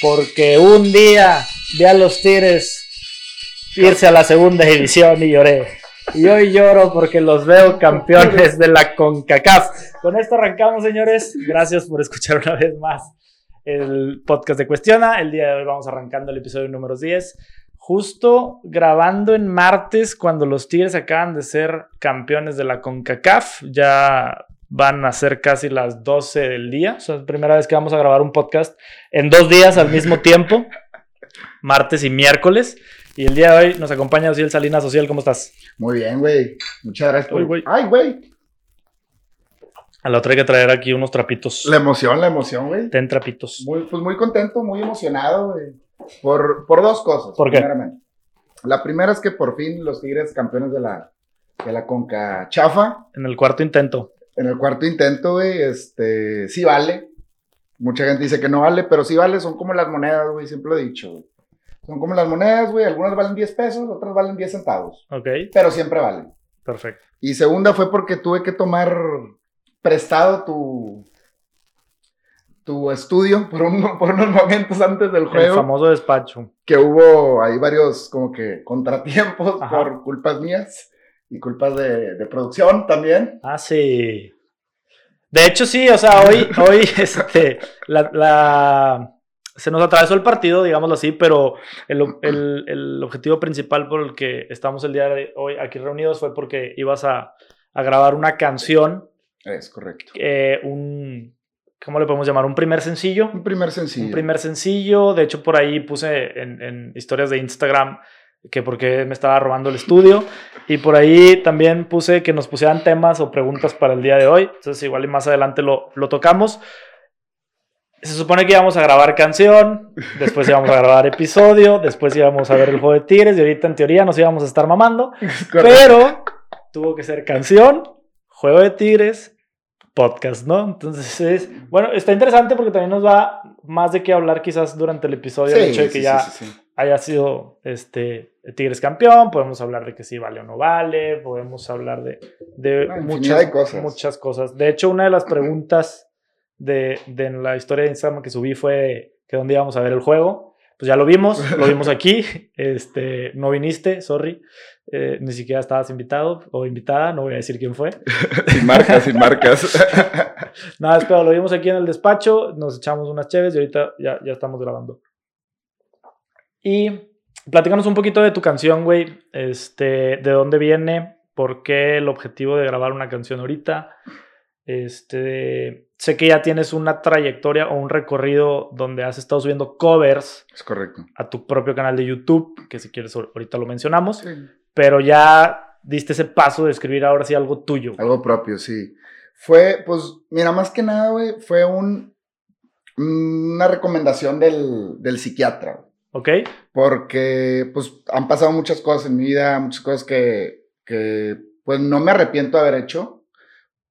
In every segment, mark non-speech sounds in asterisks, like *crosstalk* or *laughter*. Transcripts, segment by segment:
porque un día vi a los Tigres irse a la segunda división y lloré. Y hoy lloro porque los veo campeones de la CONCACAF. Con esto arrancamos, señores. Gracias por escuchar una vez más el podcast de Cuestiona. El día de hoy vamos arrancando el episodio número 10. Justo grabando en martes cuando los Tigres acaban de ser campeones de la CONCACAF. Ya van a ser casi las 12 del día. O sea, es la primera vez que vamos a grabar un podcast en dos días al mismo *laughs* tiempo. martes y miércoles. Y el día de hoy nos acompaña Ociel Salinas. Ociel, ¿cómo estás? Muy bien, güey. Muchas gracias. Uy, güey. Ay, güey. A la otra hay que traer aquí unos trapitos. La emoción, la emoción, güey. Ten trapitos. Muy, pues muy contento, muy emocionado, güey. Por, por dos cosas. ¿Por qué? La primera es que por fin los Tigres campeones de la, de la Conca Chafa. En el cuarto intento. En el cuarto intento, güey, este, sí vale. Mucha gente dice que no vale, pero sí vale. Son como las monedas, güey. Siempre lo he dicho, güey. Son como las monedas, güey. Algunas valen 10 pesos, otras valen 10 centavos. Ok, Pero siempre valen. perfecto. Y segunda fue porque tuve que tomar prestado tu, tu estudio *laughs* por, un- por unos momentos antes del El juego. famoso despacho. Que hubo ahí varios como que contratiempos Ajá. por culpas mías y culpas de, de producción también. Ah, sí. De hecho, sí, o sea, hoy, *laughs* hoy, este, la, la- se nos atravesó el partido, digámoslo así, pero el, el- el objetivo principal por el que estamos el día de hoy aquí reunidos fue porque ibas a, a grabar una canción, Es correcto. eh, un, ¿cómo le podemos llamar? Un primer sencillo. Un primer sencillo. Un primer sencillo. De hecho, por ahí puse en, en historias de Instagram que porque me estaba robando el estudio. Y por ahí también puse que nos pusieran temas o preguntas para el día de hoy. Entonces, igual y más adelante lo, lo tocamos. Se supone que íbamos a grabar canción, después íbamos a grabar episodio, después íbamos a ver el juego de Tigres y ahorita en teoría nos íbamos a estar mamando. *laughs* Pero tuvo que ser canción, juego de tigres, podcast, ¿no? Entonces es, bueno, está interesante porque también nos va más de qué hablar quizás durante el episodio, el hecho de que sí, ya sí, sí, sí. Haya sido este Tigres campeón, podemos hablar de que sí vale o no vale, podemos hablar de, de muchas, de cosas. muchas cosas. De hecho, una de las preguntas de, de la historia de Instagram que subí fue que dónde íbamos a ver el juego. Pues ya lo vimos, lo vimos aquí. *laughs* Este, no viniste, sorry. Eh, ni siquiera estabas invitado o invitada, no voy a decir quién fue. *laughs* Sin marcas, sin marcas. *laughs* Nada, espero, lo vimos aquí en el despacho, nos echamos unas cheves y ahorita ya, ya estamos grabando. Y platícanos un poquito de tu canción, güey. Este, de dónde viene, por qué el objetivo de grabar una canción ahorita. Este, sé que ya tienes una trayectoria o un recorrido donde has estado subiendo covers es correcto. a tu propio canal de YouTube, que si quieres ahorita lo mencionamos, Sí. pero ya diste ese paso de escribir ahora sí algo tuyo. Algo propio, sí. Fue, pues, mira, más que nada, güey, fue un, una recomendación del, del psiquiatra. ¿Ok? Porque, pues, han pasado muchas cosas en mi vida, muchas cosas que, que pues, no me arrepiento de haber hecho,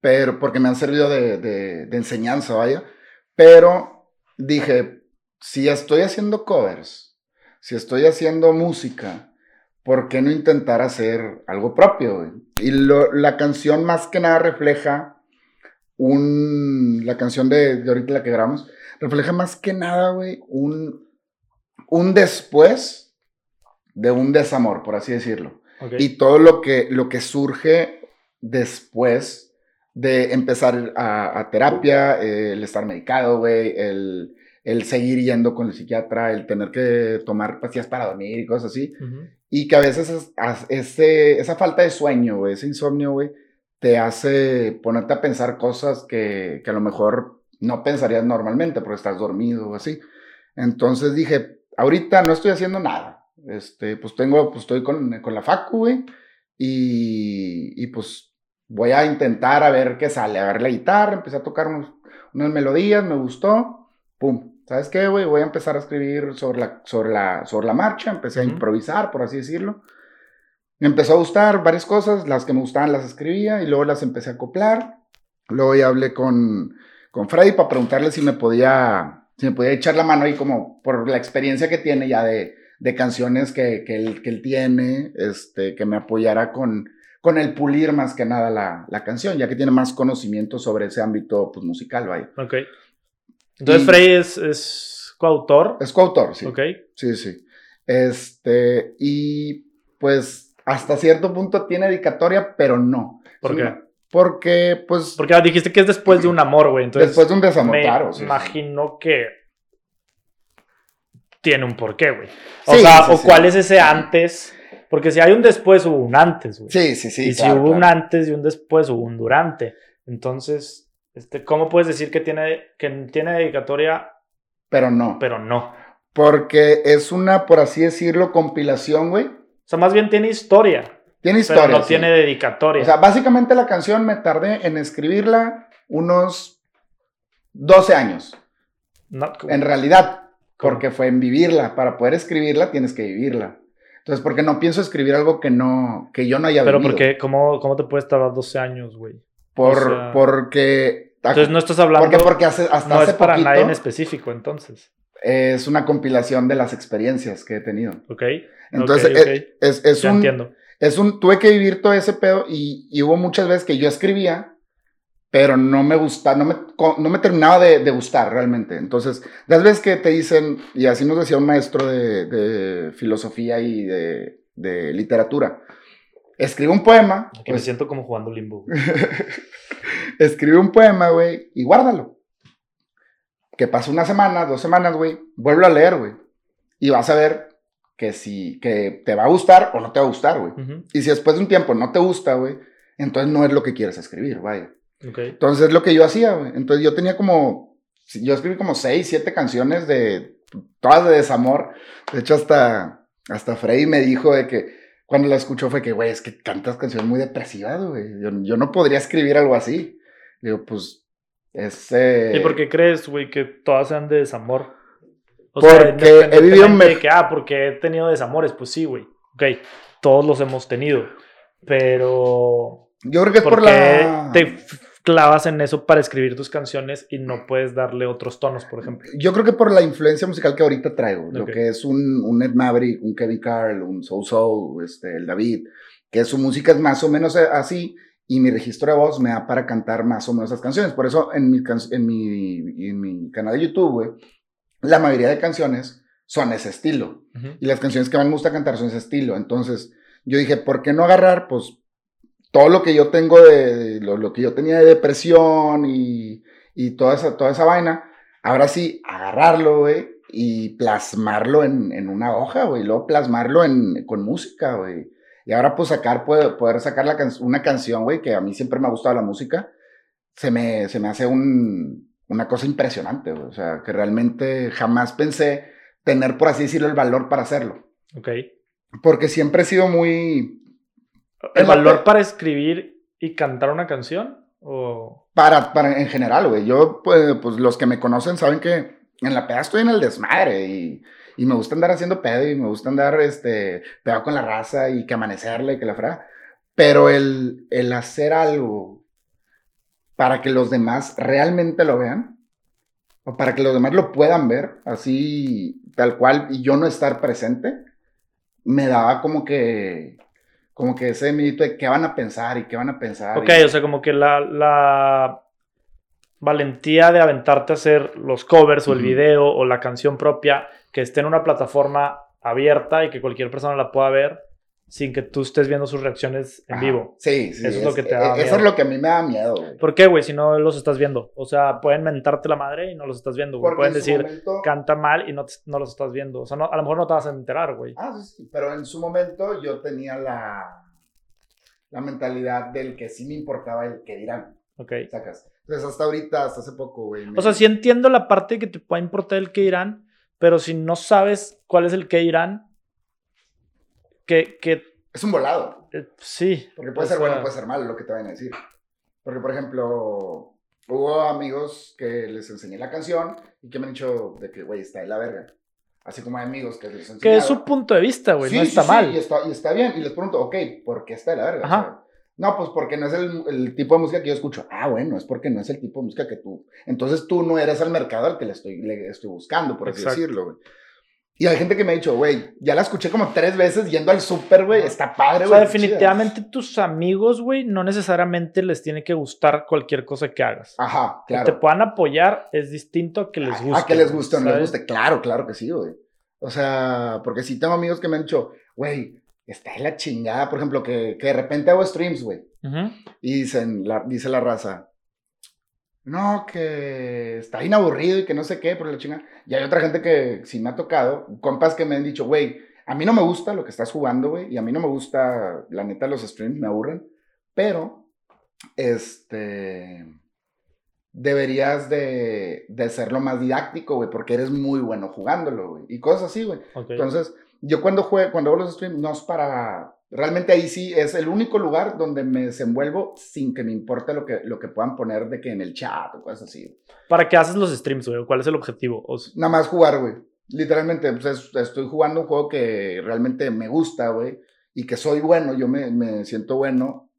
pero porque me han servido de, de, de enseñanza, vaya. Pero dije, si estoy haciendo covers, si estoy haciendo música, ¿por qué no intentar hacer algo propio? Y la canción más que nada refleja un, la canción de, de ahorita la que grabamos, refleja más que nada, güey, un, un después de un desamor, por así decirlo. Y todo lo que, lo que surge después de empezar a, a terapia, eh, el estar medicado, güey, el, el seguir yendo con el psiquiatra, el tener que tomar pastillas para dormir y cosas así. Y que a veces es- ese, esa falta de sueño, güey, ese insomnio, güey, te hace ponerte a pensar cosas que, que a lo mejor no pensarías normalmente porque estás dormido o así. Entonces dije, ahorita no estoy haciendo nada. Este, pues tengo, pues estoy con, con la facu, güey, y, y pues voy a intentar a ver qué sale. Agarré la guitarra, empecé a tocar unos- unas melodías, me gustó, pum. ¿Sabes qué, güey? Voy a empezar a escribir sobre la, sobre la, sobre la marcha, empecé a improvisar, por así decirlo. Me empezó a gustar varias cosas, las que me gustaban las escribía y luego las empecé a acoplar. Luego ya hablé con, con Freddy para preguntarle si me podía, si me podía echar la mano ahí como por la experiencia que tiene ya de, de canciones que, que, él, que él tiene, este, que me apoyara con, con el pulir más que nada la, la canción, ya que tiene más conocimiento sobre ese ámbito pues, musical, vaya. Ok. Entonces, Y- Frey es, es coautor. Es coautor, sí. Ok. Sí, sí. Este, y pues hasta cierto punto tiene dedicatoria, pero no. ¿Por qué? Porque, pues, Porque ah, dijiste que es después de un amor, güey. Entonces, después de un desamor, me claro. sí, sí. imagino que tiene un porqué, güey. O Sí, sea, sí, o cuál es ese antes. Porque si hay un después, hubo un antes, güey. Sí, sí, sí. y claro, si hubo un antes y un después, hubo un durante. Entonces, este, ¿cómo puedes decir que tiene, que tiene dedicatoria, Pero no. pero no? Porque es una, por así decirlo, compilación, güey. O sea, más bien tiene historia, Tiene historia. pero no sí. tiene dedicatoria. O sea, básicamente la canción me tardé en escribirla unos 12 años. No, En realidad, porque fue en vivirla. Para poder escribirla tienes que vivirla. Entonces, porque no pienso escribir algo que no, que yo no haya pero vivido. porque, ¿cómo, ¿cómo te puedes tardar 12 años, güey? Por, o sea, porque. Entonces no estás hablando, porque, porque hace- hasta no hace es para poquito nadie en específico, entonces. es una compilación de las experiencias que he tenido. ¿Ok? Entonces, es, es, es un, entiendo. Es un. Tuve que vivir todo ese pedo y, y hubo muchas veces que yo escribía, pero no me gustaba, no me, no me terminaba de, de gustar realmente. Entonces, las veces que te dicen, y así nos decía un maestro de, de filosofía y de, de literatura, escribe un poema, Que me pues, siento como jugando limbo. *laughs* escribe un poema, güey, y guárdalo. Que pasa una semana, dos semanas, güey, vuelve a leer, güey. Y vas a ver que si, que te va a gustar o no te va a gustar, güey. Ujú, Y si después de un tiempo no te gusta, güey, entonces no es lo que quieres escribir, vaya. ok. Entonces es lo que yo hacía, güey. Entonces yo tenía como, yo escribí como seis, siete canciones de, todas de desamor. De hecho, hasta, hasta Freddy me dijo de que cuando la escuchó fue que, güey, es que cantas canciones muy depresivas, güey. Yo, yo no podría escribir algo así. Digo, pues, es... eh, ¿Y por qué crees, güey, que todas sean de desamor? O Porque he vivido de que, ah, porque he tenido desamores, pues sí, güey. Ok, todos los hemos tenido. Pero, Yo creo que es ¿por la... te clavas en eso para escribir tus canciones y no puedes darle otros tonos, por ejemplo? Yo creo que por la influencia musical que ahorita traigo, lo Ok. que es un, un Ed Maverick, un Kevin Carl, un Soul Soul, este, el David, que su música es más o menos así y mi registro de voz me da para cantar más o menos esas canciones. Por eso en mi, en mi, en mi canal de YouTube, güey, la mayoría de canciones son ese estilo. Y las canciones que más me gusta cantar son ese estilo. Entonces yo dije, ¿por qué no agarrar, pues, todo lo que yo tengo de, lo, lo que yo tenía de depresión y, y toda, esa, toda esa vaina? Ahora sí, agarrarlo, güey, y plasmarlo en, en una hoja, güey, y luego plasmarlo en, con música, güey. Y ahora pues sacar, poder, poder sacar la can- una canción, güey, que a mí siempre me ha gustado la música, se me, se me hace un, una cosa impresionante. O sea, que realmente jamás pensé tener, por así decirlo, el valor para hacerlo. Ok. Porque siempre he sido muy... ¿El valor para escribir y cantar una canción? ¿O Para, para en general, güey. Yo, pues, pues, los que me conocen saben que en la peda estoy en el desmadre y, y me gusta andar haciendo pedo y me gusta andar, este, pegado con la raza y que amanecerle y que la fra. Pero el, el hacer algo para que los demás realmente lo vean, o para que los demás lo puedan ver, así, tal cual, y yo no estar presente, me daba como que, como que ese mito de qué van a pensar y qué van a pensar. Ok, y- o sea, como que la, la valentía de aventarte a hacer los covers o el video o la canción propia que esté en una plataforma abierta y que cualquier persona la pueda ver sin que tú estés viendo sus reacciones en Ajá. vivo. Sí, sí. Eso es lo que te da Eso miedo. es lo que a mí me da miedo, güey. ¿Por qué, güey? Si no los estás viendo. O sea, pueden mentarte la madre y no los estás viendo, güey. Pueden decir, momento- canta mal y no, te- no los estás viendo. O sea, no- a lo mejor no te vas a enterar, güey. Ah, sí, sí. Pero en su momento yo tenía la, la mentalidad del que sí me importaba el que dirán, Ok. sacas. Entonces hasta ahorita, hasta hace poco, güey. me- O sea, sí entiendo la parte que te pueda importar el que irán, pero si no sabes cuál es el que irán, que, que Es un volado. eh, sí. Porque puede ser sea, bueno, puede ser malo lo que te vayan a decir. Porque, por ejemplo, hubo amigos que les enseñé la canción y que me han dicho de que, güey, está de la verga. Así como hay amigos que les enseñé. Que es su punto de vista, güey, no Sí, está sí, sí, mal. y, está, y está bien. Y les pregunto, ok, ¿por qué está de la verga? O Ajá. sea, no, pues porque no es el, el tipo de música que yo escucho. Ah, bueno, es porque no es el tipo de música que tú. Entonces tú no eres el mercado al que le estoy, le estoy buscando, por así decirlo, güey. Y hay gente que me ha dicho, güey, ya la escuché como tres veces yendo al súper, güey, está padre, O güey. sea, qué chida". definitivamente tus amigos, güey, no necesariamente les tiene que gustar cualquier cosa que hagas. Ajá, Que te claro. puedan apoyar es distinto a que les guste. A que les guste o no les guste. Claro, claro que sí, güey. O sea, porque sí tengo amigos que me han dicho, güey, está en la chingada. Por ejemplo, que, que de repente hago streams, güey. Ujú. Y dicen, la, dice la raza, no, que está bien aburrido y que no sé qué, por la chingada. Y hay otra gente que sí me ha tocado, compas que me han dicho, güey, a mí no me gusta lo que estás jugando, güey, y a mí no me gusta, la neta, los streams me aburren, pero, este, deberías de, de serlo más didáctico, güey, porque eres muy bueno jugándolo, güey, y cosas así, güey. Entonces, yo cuando juego, cuando hago los streams, no es para. Realmente ahí sí es el único lugar donde me desenvuelvo sin que me importe lo que, lo que puedan poner de que en el chat o cosas así. ¿Para qué haces los streams, güey? ¿Cuál es el objetivo? O sea, Nada más jugar, güey. Literalmente, pues es- estoy jugando un juego que realmente me gusta, güey. Y que soy bueno, yo me, me siento bueno.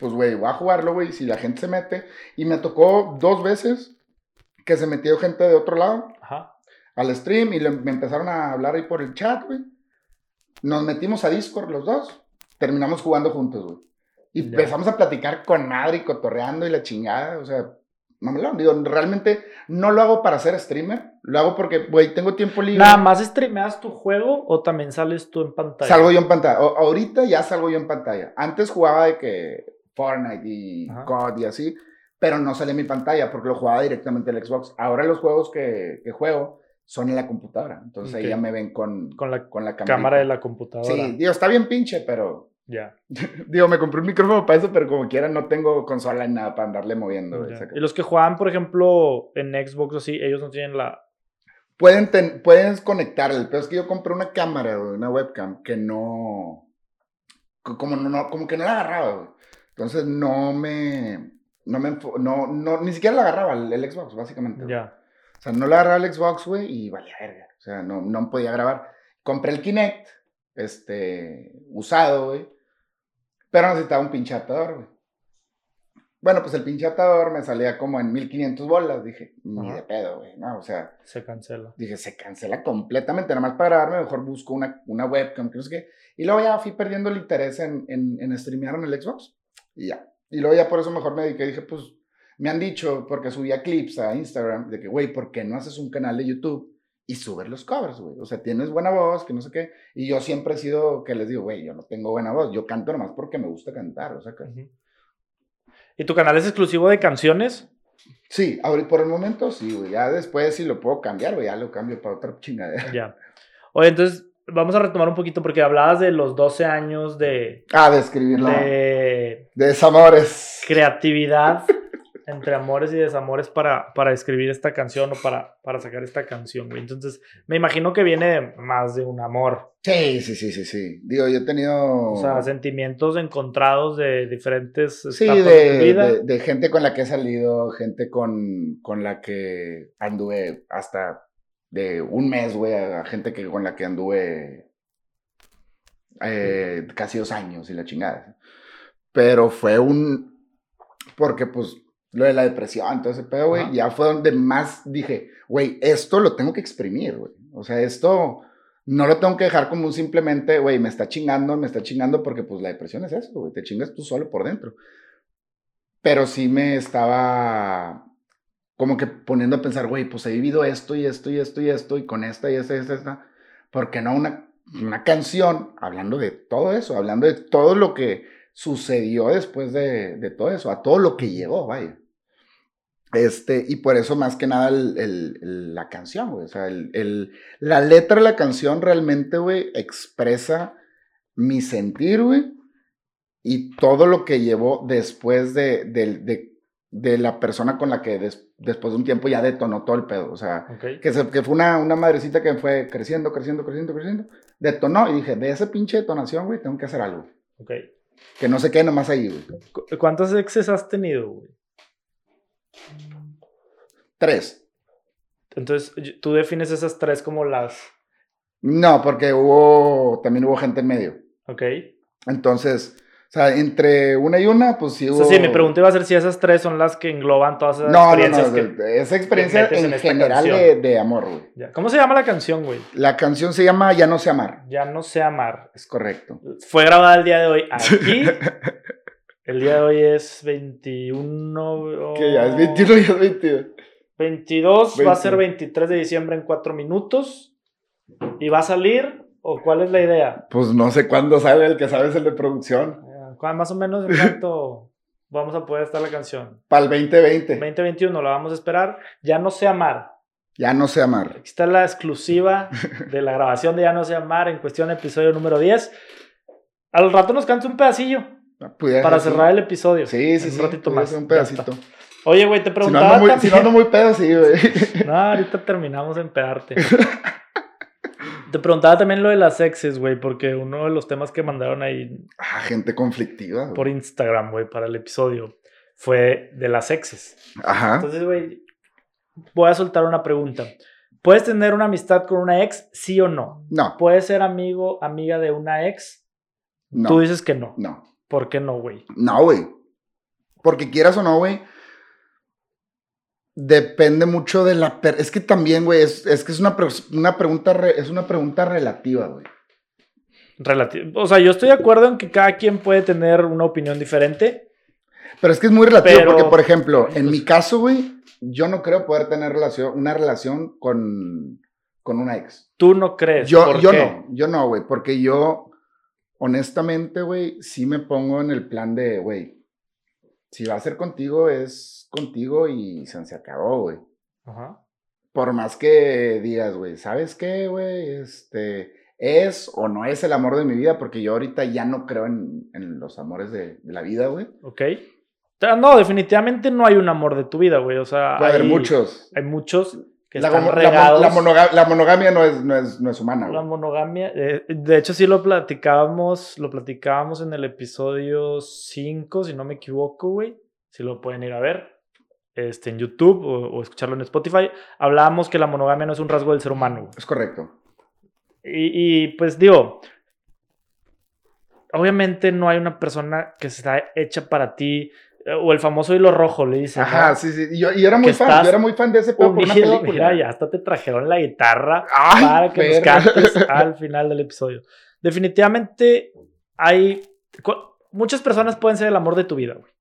Pues, güey, voy a jugarlo, güey. Si la gente se mete. Y me tocó dos veces que se metió gente de otro lado. Ajá. al stream y le- me empezaron a hablar ahí por el chat, güey. Nos metimos a Discord los dos. Terminamos jugando juntos, güey. Y empezamos a platicar con madre y cotorreando y la chingada. O sea, mamelón. Digo, realmente no lo hago para ser streamer. Lo hago porque, güey, tengo tiempo libre. ¿Nada más streameas tu juego o también sales tú en pantalla? Salgo yo en pantalla. O- ahorita ya salgo yo en pantalla. Antes jugaba de que Fortnite y Ajá. COD y así, pero no salía en mi pantalla porque lo jugaba directamente en el Xbox. Ahora los juegos que, que juego son en la computadora. Entonces ahí ya me ven con, Con la con la cámara de la computadora. Sí, digo, está bien pinche, pero... Ya. *laughs* Digo, me compré un micrófono para eso, pero como quiera no tengo consola ni nada para andarle moviendo. Y los que juegan, por ejemplo, en Xbox o así, ellos no tienen la. Pueden, ten- pueden conectar, el peor es que yo compré una cámara, güey, una webcam, que no... co- Como, no, no- como que no la agarraba, güey. Entonces no me... No me... No, no, ni siquiera la agarraba el, el Xbox, básicamente. Ya. O sea, no la agarraba el Xbox, güey, y valía verga. O sea, no, no podía grabar. Compré el Kinect, este, usado, güey. Pero necesitaba un pinche adaptador, güey. Bueno, pues el pinche adaptador me salía como en 1500 bolas. Dije, ni Ajá. de pedo, güey. No, o sea, Se cancela. dije, se cancela completamente. Nada más para grabarme, mejor busco una, una webcam, que no sé qué. Y luego ya fui perdiendo el interés en, en, en streamear en el Xbox. Y ya. Y luego ya por eso mejor me dediqué. Dije, pues, me han dicho, porque subía clips a Instagram, de que, güey, ¿por qué no haces un canal de YouTube y subes los covers, güey? O sea, tienes buena voz, que no sé qué. Y yo siempre he sido que les digo, güey, yo no tengo buena voz. Yo canto nomás porque me gusta cantar, o sea, que... ¿Y tu canal es exclusivo de canciones? Sí, ahorita por el momento sí, güey. Ya después si lo puedo cambiar, güey, ya lo cambio para otra chingadera. Ya. Oye, entonces vamos a retomar un poquito porque hablabas de los 12 años de, Ah, de escribirlo. De, de desamores. creatividad *laughs* entre amores y desamores para, para escribir esta canción o para, para sacar esta canción, güey. Entonces, me imagino que viene más de un amor. Sí, sí, sí, sí, sí. Digo, yo he tenido... O sea, sentimientos encontrados de diferentes Sí, de, de vida. de- de gente con la que he salido, gente con, con la que anduve hasta de un mes, güey, a gente que, con la que anduve eh, casi dos años y la chingada. Pero fue un... Porque pues lo de la depresión, entonces, pero, güey, Ajá. ya fue donde más dije, güey, esto lo tengo que exprimir, güey. O sea, esto no lo tengo que dejar como un simplemente, güey, me está chingando, me está chingando porque pues la depresión es eso, güey, te chingas tú solo por dentro. Pero sí me estaba como que poniendo a pensar, güey, pues he vivido esto y esto y esto y esto y con esta y esta y esta, esta. ¿por qué no una, una canción hablando de todo eso, hablando de todo lo que sucedió después de, de todo eso, a todo lo que llegó, vaya? Este, y por eso más que nada el- el- el- la canción, güey. O sea, el, el- la letra de la canción realmente, güey, expresa mi sentir, güey. Y todo lo que llevó después de, de, de- de la persona con la que des- después de un tiempo ya detonó todo el pedo. O sea, que, se- que fue una, una madrecita que fue creciendo, creciendo, creciendo, creciendo. Detonó y dije, de esa pinche detonación, güey, tengo que hacer algo. ok. Que no se quede nomás ahí, güey. ¿Cu- ¿Cuántas exes has tenido, güey? Tres. Entonces, tú defines esas tres como las. No, porque hubo, también hubo gente en medio. Ok. Entonces, O sea, entre una y una, pues sí O sea, sí, mi pregunta iba a ser si esas tres son las que engloban todas esas No, experiencias no, que... esa experiencia en general de, de amor, güey. ¿Cómo se llama la canción, güey? La canción se llama Ya no sé amar. Ya no sé amar. Es correcto. Fue grabada el día de hoy *laughs* aquí. El día de hoy es 21. Que ya es 21 y es 22. 22, va a ser 20. 23 de diciembre en 4 minutos. ¿Y va a salir? ¿O cuál es la idea? Pues no sé cuándo sale, el que sabe es el de producción. Eh, ¿cuál- Más o menos en cuánto *laughs* vamos a poder estar la canción. Para el 2020. 2021 la vamos a esperar. Ya no sé amar. Ya no sé amar. Aquí está la exclusiva de la grabación de Ya no sé amar en cuestión episodio número 10. Al rato nos canta un pedacillo Pudiera para cerrar el episodio. Sí, sí, Un sí. ratito más. Un pedacito. Oye, güey, te Si no, preguntaba ando muy, si no ando muy pedo, sí, güey. *laughs* No, ahorita terminamos en pedarte. *laughs* Te preguntaba también lo de las exes, güey, porque uno de los temas que mandaron ahí Ah, gente conflictiva. por Instagram, güey, para el episodio, fue de las exes. Ajá. Entonces, güey, voy a soltar una pregunta. ¿Puedes tener una amistad con una ex, sí o no? No, ¿Puedes ser amigo, amiga de una ex? no. Tú dices que no. No. ¿Por qué no, güey? No, güey. Porque quieras o no, güey. Depende mucho de la... per- Es que también, güey, es, es que es una, pre- una pregunta re- es una pregunta relativa, güey. Relati- o sea, yo estoy de acuerdo en que cada quien puede tener una opinión diferente. Pero es que es muy relativo Pero- porque, por ejemplo, en pues- mi caso, güey, yo no creo poder tener relación, una relación con, con una ex. Tú no crees. Yo, ¿Por yo qué? no, yo no, güey, porque yo, honestamente, güey, sí me pongo en el plan de, güey, si va a ser contigo, es contigo y se, se acabó, güey. Ajá. Por más que digas, güey, ¿sabes qué, güey? Este, es o no es el amor de mi vida, porque yo ahorita ya no creo en, en los amores de, de la vida, güey. Ok. No, definitivamente no hay un amor de tu vida, güey. O sea, Puede haber hay- muchos. Hay muchos que La, están la, regados. la monoga- la monogamia no es, no es, no es humana, La güey. monogamia. eh, de hecho, sí lo platicábamos. Lo platicábamos en el episodio 5, si no me equivoco, güey. Si lo pueden ir a ver. Este, en YouTube o, o escucharlo en Spotify. Hablábamos que la monogamia no es un rasgo del ser humano. Es correcto. Y, y, pues digo, obviamente no hay una persona que está hecha para ti, eh, o el famoso hilo rojo, le dicen. Ajá, ¿no? sí, sí. Y Yo, yo era muy Que fan, yo era muy fan de ese pedo por una película. mira, ya hasta te trajeron la guitarra Ay, para que nos cantes *laughs* al final del episodio. Definitivamente hay... Muchas personas pueden ser el amor de tu vida, güey.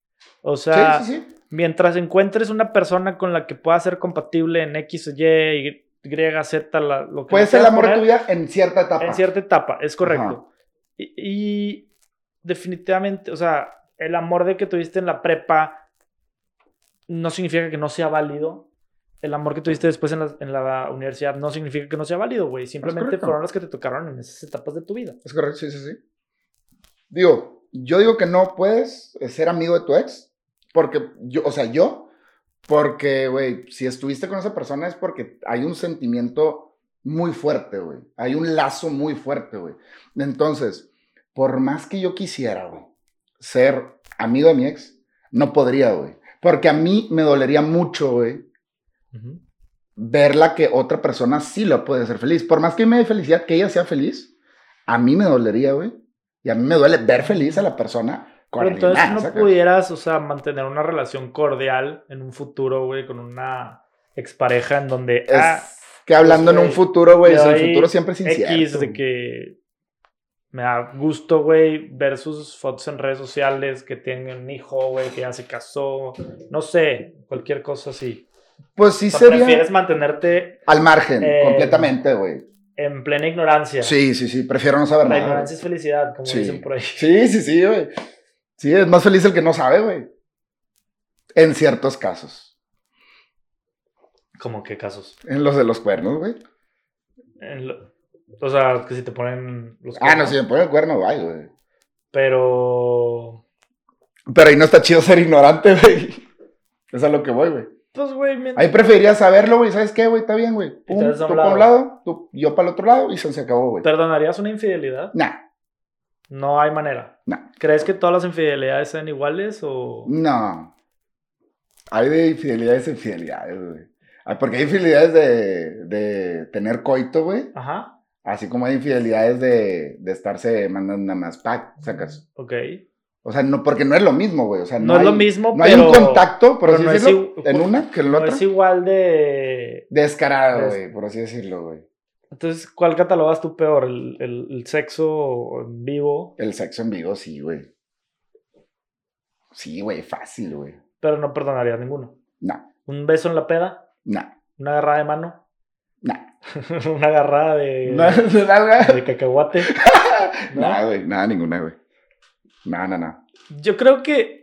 O sea, sí, sí, sí. Mientras encuentres una persona con la que pueda ser compatible en X Y, Y, Z, la- lo que Puede ser el amor de tu vida en cierta etapa. en cierta etapa, es correcto. Y, y definitivamente, o sea, el amor de que tuviste en la prepa no significa que no sea válido. El amor que tuviste después en la, en la universidad no significa que no sea válido, güey. Simplemente fueron las que te tocaron en esas etapas de tu vida. Es correcto, sí, sí, sí. Digo, yo digo que no puedes ser amigo de tu ex, porque yo, o sea, yo, porque, güey, si estuviste con esa persona es porque hay un sentimiento muy fuerte, güey. Hay un lazo muy fuerte, güey. Entonces, por más que yo quisiera, güey, ser amigo de mi ex, no podría, güey. Porque a mí me dolería mucho, güey, verla que otra persona sí la puede hacer feliz. Por más que me dé felicidad que ella sea feliz, a mí me dolería, güey. Y a mí me duele ver feliz a la persona con Pero entonces más, no pudieras, o sea, mantener una relación cordial en un futuro, güey, con una expareja en donde... Es ah, que hablando pues, en un güey, futuro, güey, el futuro siempre es incierto. X de que me da gusto, güey, ver sus fotos en redes sociales, que tiene un hijo, güey, que ya se casó, no sé, cualquier cosa así. Pues sí O sea, sería prefieres mantenerte al margen, Eh, completamente, güey. en plena ignorancia. Sí, sí, sí, prefiero no saber La nada. ignorancia es felicidad, como Sí. dicen por ahí. Sí, sí, sí, güey. Sí, es más feliz el que no sabe, güey. En ciertos casos. ¿Cómo qué casos? En los de los cuernos, güey. Lo- o sea, que si te ponen los Ah, no, cuernos. si me pone el cuerno, ay, güey. Pero... Pero ahí no está chido ser ignorante, *laughs* güey. Es a lo que voy, güey. Pues, güey, mien- Ahí preferiría saberlo, güey. ¿Sabes qué, güey? Está bien, güey. Pum, Tú para un lado. lado, tú- yo para el otro lado y se, se acabó, güey. ¿perdonarías una infidelidad? Nah, No hay manera. nah, ¿Crees que todas las infidelidades sean iguales o...? no. Hay de infidelidades a infidelidades, güey. Ah, Porque hay infidelidades de, de tener coito, güey. Ajá, Así como hay infidelidades de, de estarse mandando nada más pack, sacas. ok. O sea, no, porque no es lo mismo, güey. O sea, No, no, es lo mismo, No pero... hay un contacto, por así no es decirlo, igu- en una que en la No otra. es igual de... Descarado, Des- güey, por así decirlo, güey. Entonces, ¿cuál catalogas tú peor? ¿El, el, el sexo en vivo? El sexo en vivo, sí, güey. Sí, güey, fácil, güey. Pero no perdonarías ninguno. No, ¿Un beso en la peda? no, ¿Una agarrada de mano? no. *laughs* ¿Una agarrada de, *laughs* No, de nada. de cacahuate? *laughs* ¿No? Nada, güey, nada, ninguna, güey. No, no. Yo creo que...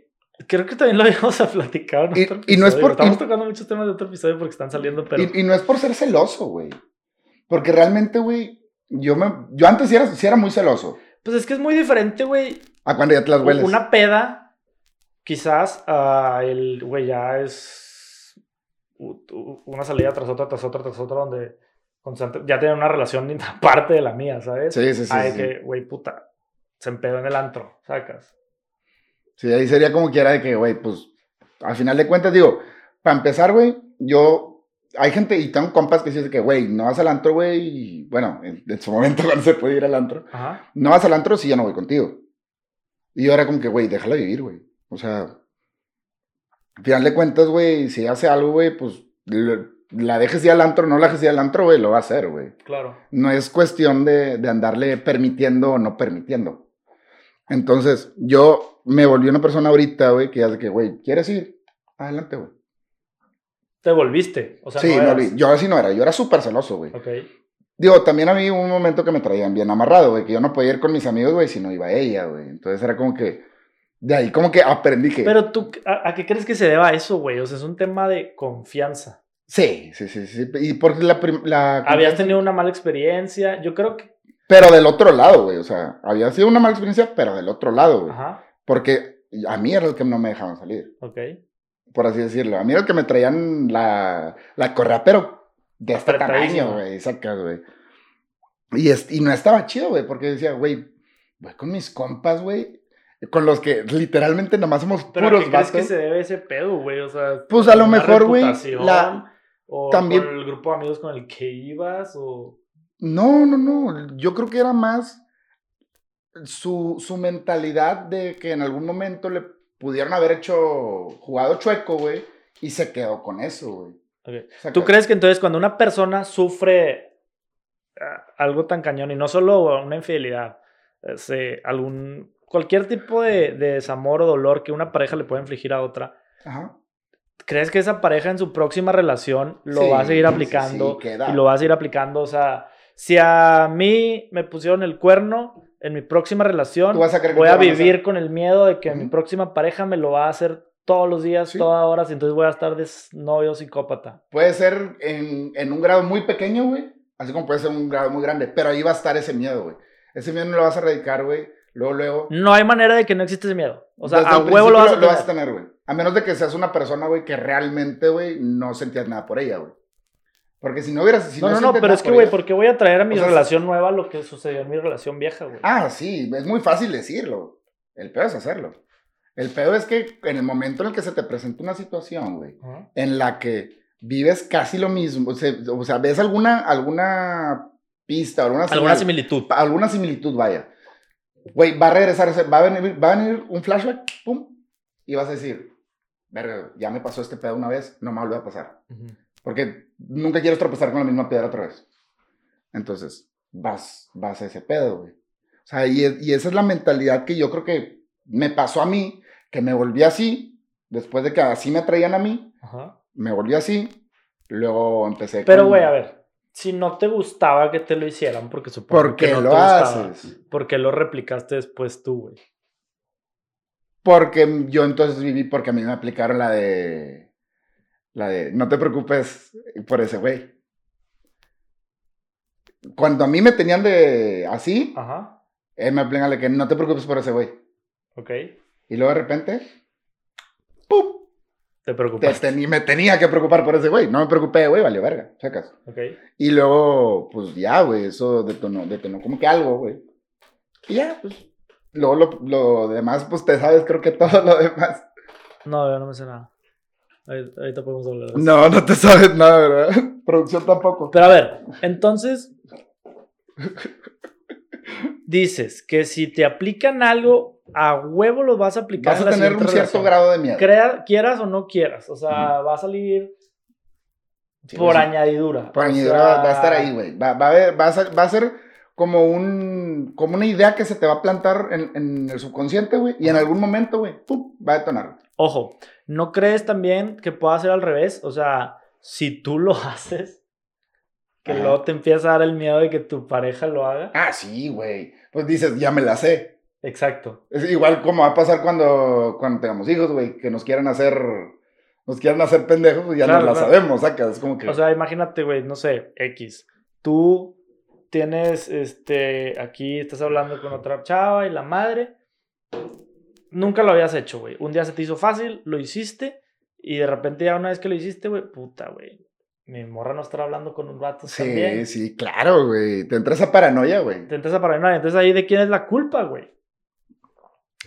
Creo que también lo habíamos platicado en Y- no es por- Estamos y- tocando muchos temas de otro episodio porque están saliendo, pero... Y, y no es por ser celoso, güey. Porque realmente, güey, yo me. Yo antes sí era, sí era muy celoso. Pues es que es muy diferente, güey. A cuando ya te las hueles. Una peda, quizás, ah, el, güey, ya es una salida tras otra, tras otra, tras otra, donde constante, ya tienen una relación *laughs* aparte de la mía, ¿sabes? Sí, sí, sí. De sí. que, güey, puta, se empedó en el antro, sacas. Sí, ahí sería como quiera de que, güey, pues, al final de cuentas, digo, para empezar, güey, yo, hay gente, y tengo compas que dicen que, güey, no vas al antro, güey, y, bueno, en, en su momento *laughs* cuando se puede ir al antro, Ajá. no vas al antro si ya no voy contigo. Y yo era como que, güey, déjala vivir, güey. O sea, al final de cuentas, güey, si hace algo, güey, pues, le- la dejes ir al antro, no la dejes ir al antro, güey, lo va a hacer, güey. Claro. No es cuestión de, de andarle permitiendo o no permitiendo. Entonces, yo me volví una persona ahorita, güey, que ya de que, güey, ¿quieres ir? Adelante, güey. Te volviste, o sea, Sí, no no, yo así no era, yo era súper celoso, güey. Ok. Digo, también a mí hubo un momento que me traían bien amarrado, güey, que yo no podía ir con mis amigos, güey, si no iba ella, güey. Entonces era como que, de ahí como que aprendí que... Pero tú, ¿a, a qué crees que se deba eso, güey? O sea, es un tema de confianza. Sí, sí, sí, sí. Y porque la... la Habías tenido una mala experiencia, yo creo que... Pero del otro lado, güey, o sea, había sido una mala experiencia, pero del otro lado, güey. Ajá, Porque a mí era el que no me dejaban salir. ok. Por así decirlo. A mí era el que me traían la, la correa, pero de este Apretadísima. tamaño, güey, sacas, güey. Y, es, y no estaba chido, güey, porque decía, güey, voy con mis compas, güey, con los que literalmente nomás somos Pero ¿a puros qué crees que se debe ese pedo, güey? O sea, Pues, a lo ¿una mejor, güey, la- O también- con el grupo de amigos con el que ibas, o... No, no, no, yo creo que era más su, su mentalidad de que en algún momento le pudieron haber hecho, jugado chueco, güey, y se quedó con eso, güey. ¿Tú crees que entonces cuando una persona sufre ah, algo tan cañón, y no solo una infidelidad, este, algún, cualquier tipo de, de desamor o dolor que una pareja le pueda infligir a otra, Ajá. ¿crees que esa pareja en su próxima relación lo Sí, va a seguir sí, sí, aplicando queda. y lo va a seguir aplicando? O sea, si a mí me pusieron el cuerno en mi próxima relación, vas a voy a lo a vivir con el miedo de que mi próxima pareja me lo va a hacer todos los días, Sí. todas horas, y entonces voy a estar de novio psicópata. Puede ser en, en un grado muy pequeño, güey. Así como puede ser un grado muy grande. Pero ahí va a estar ese miedo, güey. Ese miedo no lo vas a erradicar, güey. Luego, luego. No hay manera de que no existe ese miedo. O sea, desde a huevo lo vas principio a tener. tener, güey. A menos de que seas una persona, güey, que realmente, güey, no sentías nada por ella, güey. Porque si no hubieras. Si no, no, no, pero es que, güey, ella- ¿por qué voy a traer a mi O sea, relación nueva lo que sucedió en mi relación vieja, güey? Ah, sí. Es muy fácil decirlo. El peor es hacerlo. El peor es que en el momento en el que se te presenta una situación, güey, Ajá. en la que vives casi lo mismo, o sea, o sea, ves alguna, alguna pista o alguna, Alguna señal, similitud. alguna similitud, vaya. Güey, va a regresar, va a, venir, va a venir un flashback, pum, y vas a decir, verga, ya me pasó este pedo una vez, no me vuelve a pasar. Ujú. Porque nunca quieres tropezar con la misma piedra otra vez. Entonces, vas, vas a ese pedo, güey. O sea, y, y esa es la mentalidad que yo creo que me pasó a mí, que me volví así, después de que así me traían a mí, Ajá. me volví así, luego empecé Pero, con- güey, a ver. Si no te gustaba que te lo hicieran, porque supongo ¿Por que qué no lo te gustaba, haces? ¿por qué lo replicaste después tú, güey? Porque yo entonces viví porque a mí me aplicaron la de. La de. No te preocupes por ese güey. Cuando a mí me tenían de. Así, Ajá. él me aplican la de que no te preocupes por ese güey. Ok. Y luego de repente. ¡Pum! Te Te preocupaste. teni- me tenía que preocupar por ese güey. No me preocupé, güey, valió verga. Sacas. Ok. Y luego, pues ya, güey, eso detonó, detonó como que algo, güey. Y ya, pues. Luego lo, lo demás, pues te sabes, creo que todo lo demás. No, yo no me sé nada. Ahí- Ahorita podemos hablar de eso. No, no te sabes nada, ¿verdad? *laughs* Producción tampoco. Pero a ver, entonces. Dices que si te aplican algo a huevo los vas a aplicar. Vas en a la tener un cierto relación. grado de miedo. Crea- quieras o no quieras. O sea, va a salir Sí, por añadidura. Por añadidura sea, va a estar ahí, güey. Va, va a haber- va a ser, va a ser como un como una idea que se te va a plantar en, en el subconsciente, güey. Y en algún momento, güey, ¡pum! va a detonar. Ojo, ¿no crees también que pueda ser al revés? O sea, si tú lo *laughs* haces, que Ajá. luego te empieza a dar el miedo de que tu pareja lo haga. Ah, sí, güey. Pues dices, ya me la sé. Exacto. Es igual como va a pasar cuando, cuando tengamos hijos, güey, que nos quieran hacer, nos quieran hacer pendejos, pues ya Claro, nos la claro. sabemos, sacas, es como que... O sea, imagínate, güey, no sé, X. Tú tienes, este, aquí estás hablando con otra chava y la madre. Nunca lo habías hecho, güey. Un día se te hizo fácil, lo hiciste y de repente ya una vez que lo hiciste, güey, puta, güey. Mi morra no estará hablando con un vato sí, también. sí, claro, güey. Te entra esa paranoia, güey. Te entras a paranoia. Entonces ahí de quién es la culpa, güey.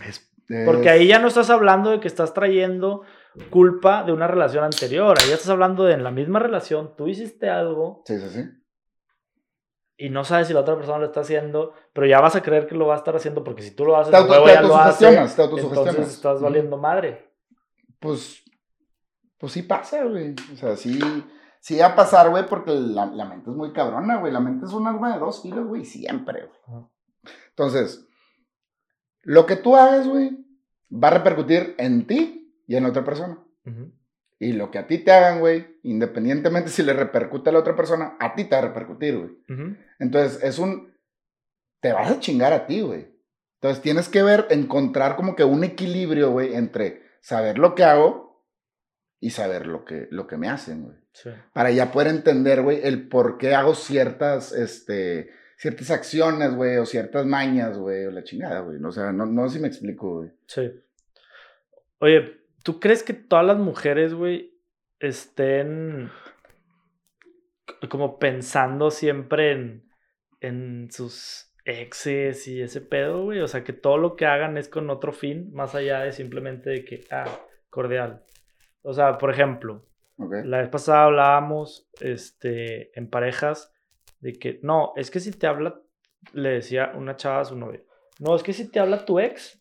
Es- Porque ahí ya no estás hablando de que estás trayendo culpa de una relación anterior. Ahí ya estás hablando de en la misma relación, tú hiciste algo Sí, sí, sí. Y no sabes si la otra persona lo está haciendo, pero ya vas a creer que lo va a estar haciendo porque si tú lo haces, Te, auto, huevo te ya lo hace, entonces estás valiendo madre. Pues, pues sí pasa, güey. O sea, sí, sí va a pasar, güey, porque la, la mente es muy cabrona, güey. La mente es un arma de dos filos, güey, siempre, güey. Entonces, lo que tú hagas, güey, va a repercutir en ti y en la otra persona. Y lo que a ti te hagan, güey, independientemente si le repercute a la otra persona, a ti te va a repercutir, güey. Ujú. Entonces, es un... Te vas a chingar a ti, güey. Entonces, tienes que ver, encontrar como que un equilibrio, güey, entre saber lo que hago y saber lo que, lo que me hacen, güey. Sí. Para ya poder entender, güey, el por qué hago ciertas, este, ciertas acciones, güey, o ciertas mañas, güey, o la chingada, güey. O sea, no, no sé si me explico, güey. Sí. Oye, ¿tú crees que todas las mujeres, güey, estén como pensando siempre en, en sus exes y ese pedo, güey? O sea, que todo lo que hagan es con otro fin, más allá de simplemente de que, ah, cordial. O sea, por ejemplo, la vez pasada hablábamos este, en parejas de que, no, es que si te habla, le decía una chava a su novio, no, es que si te habla tu ex,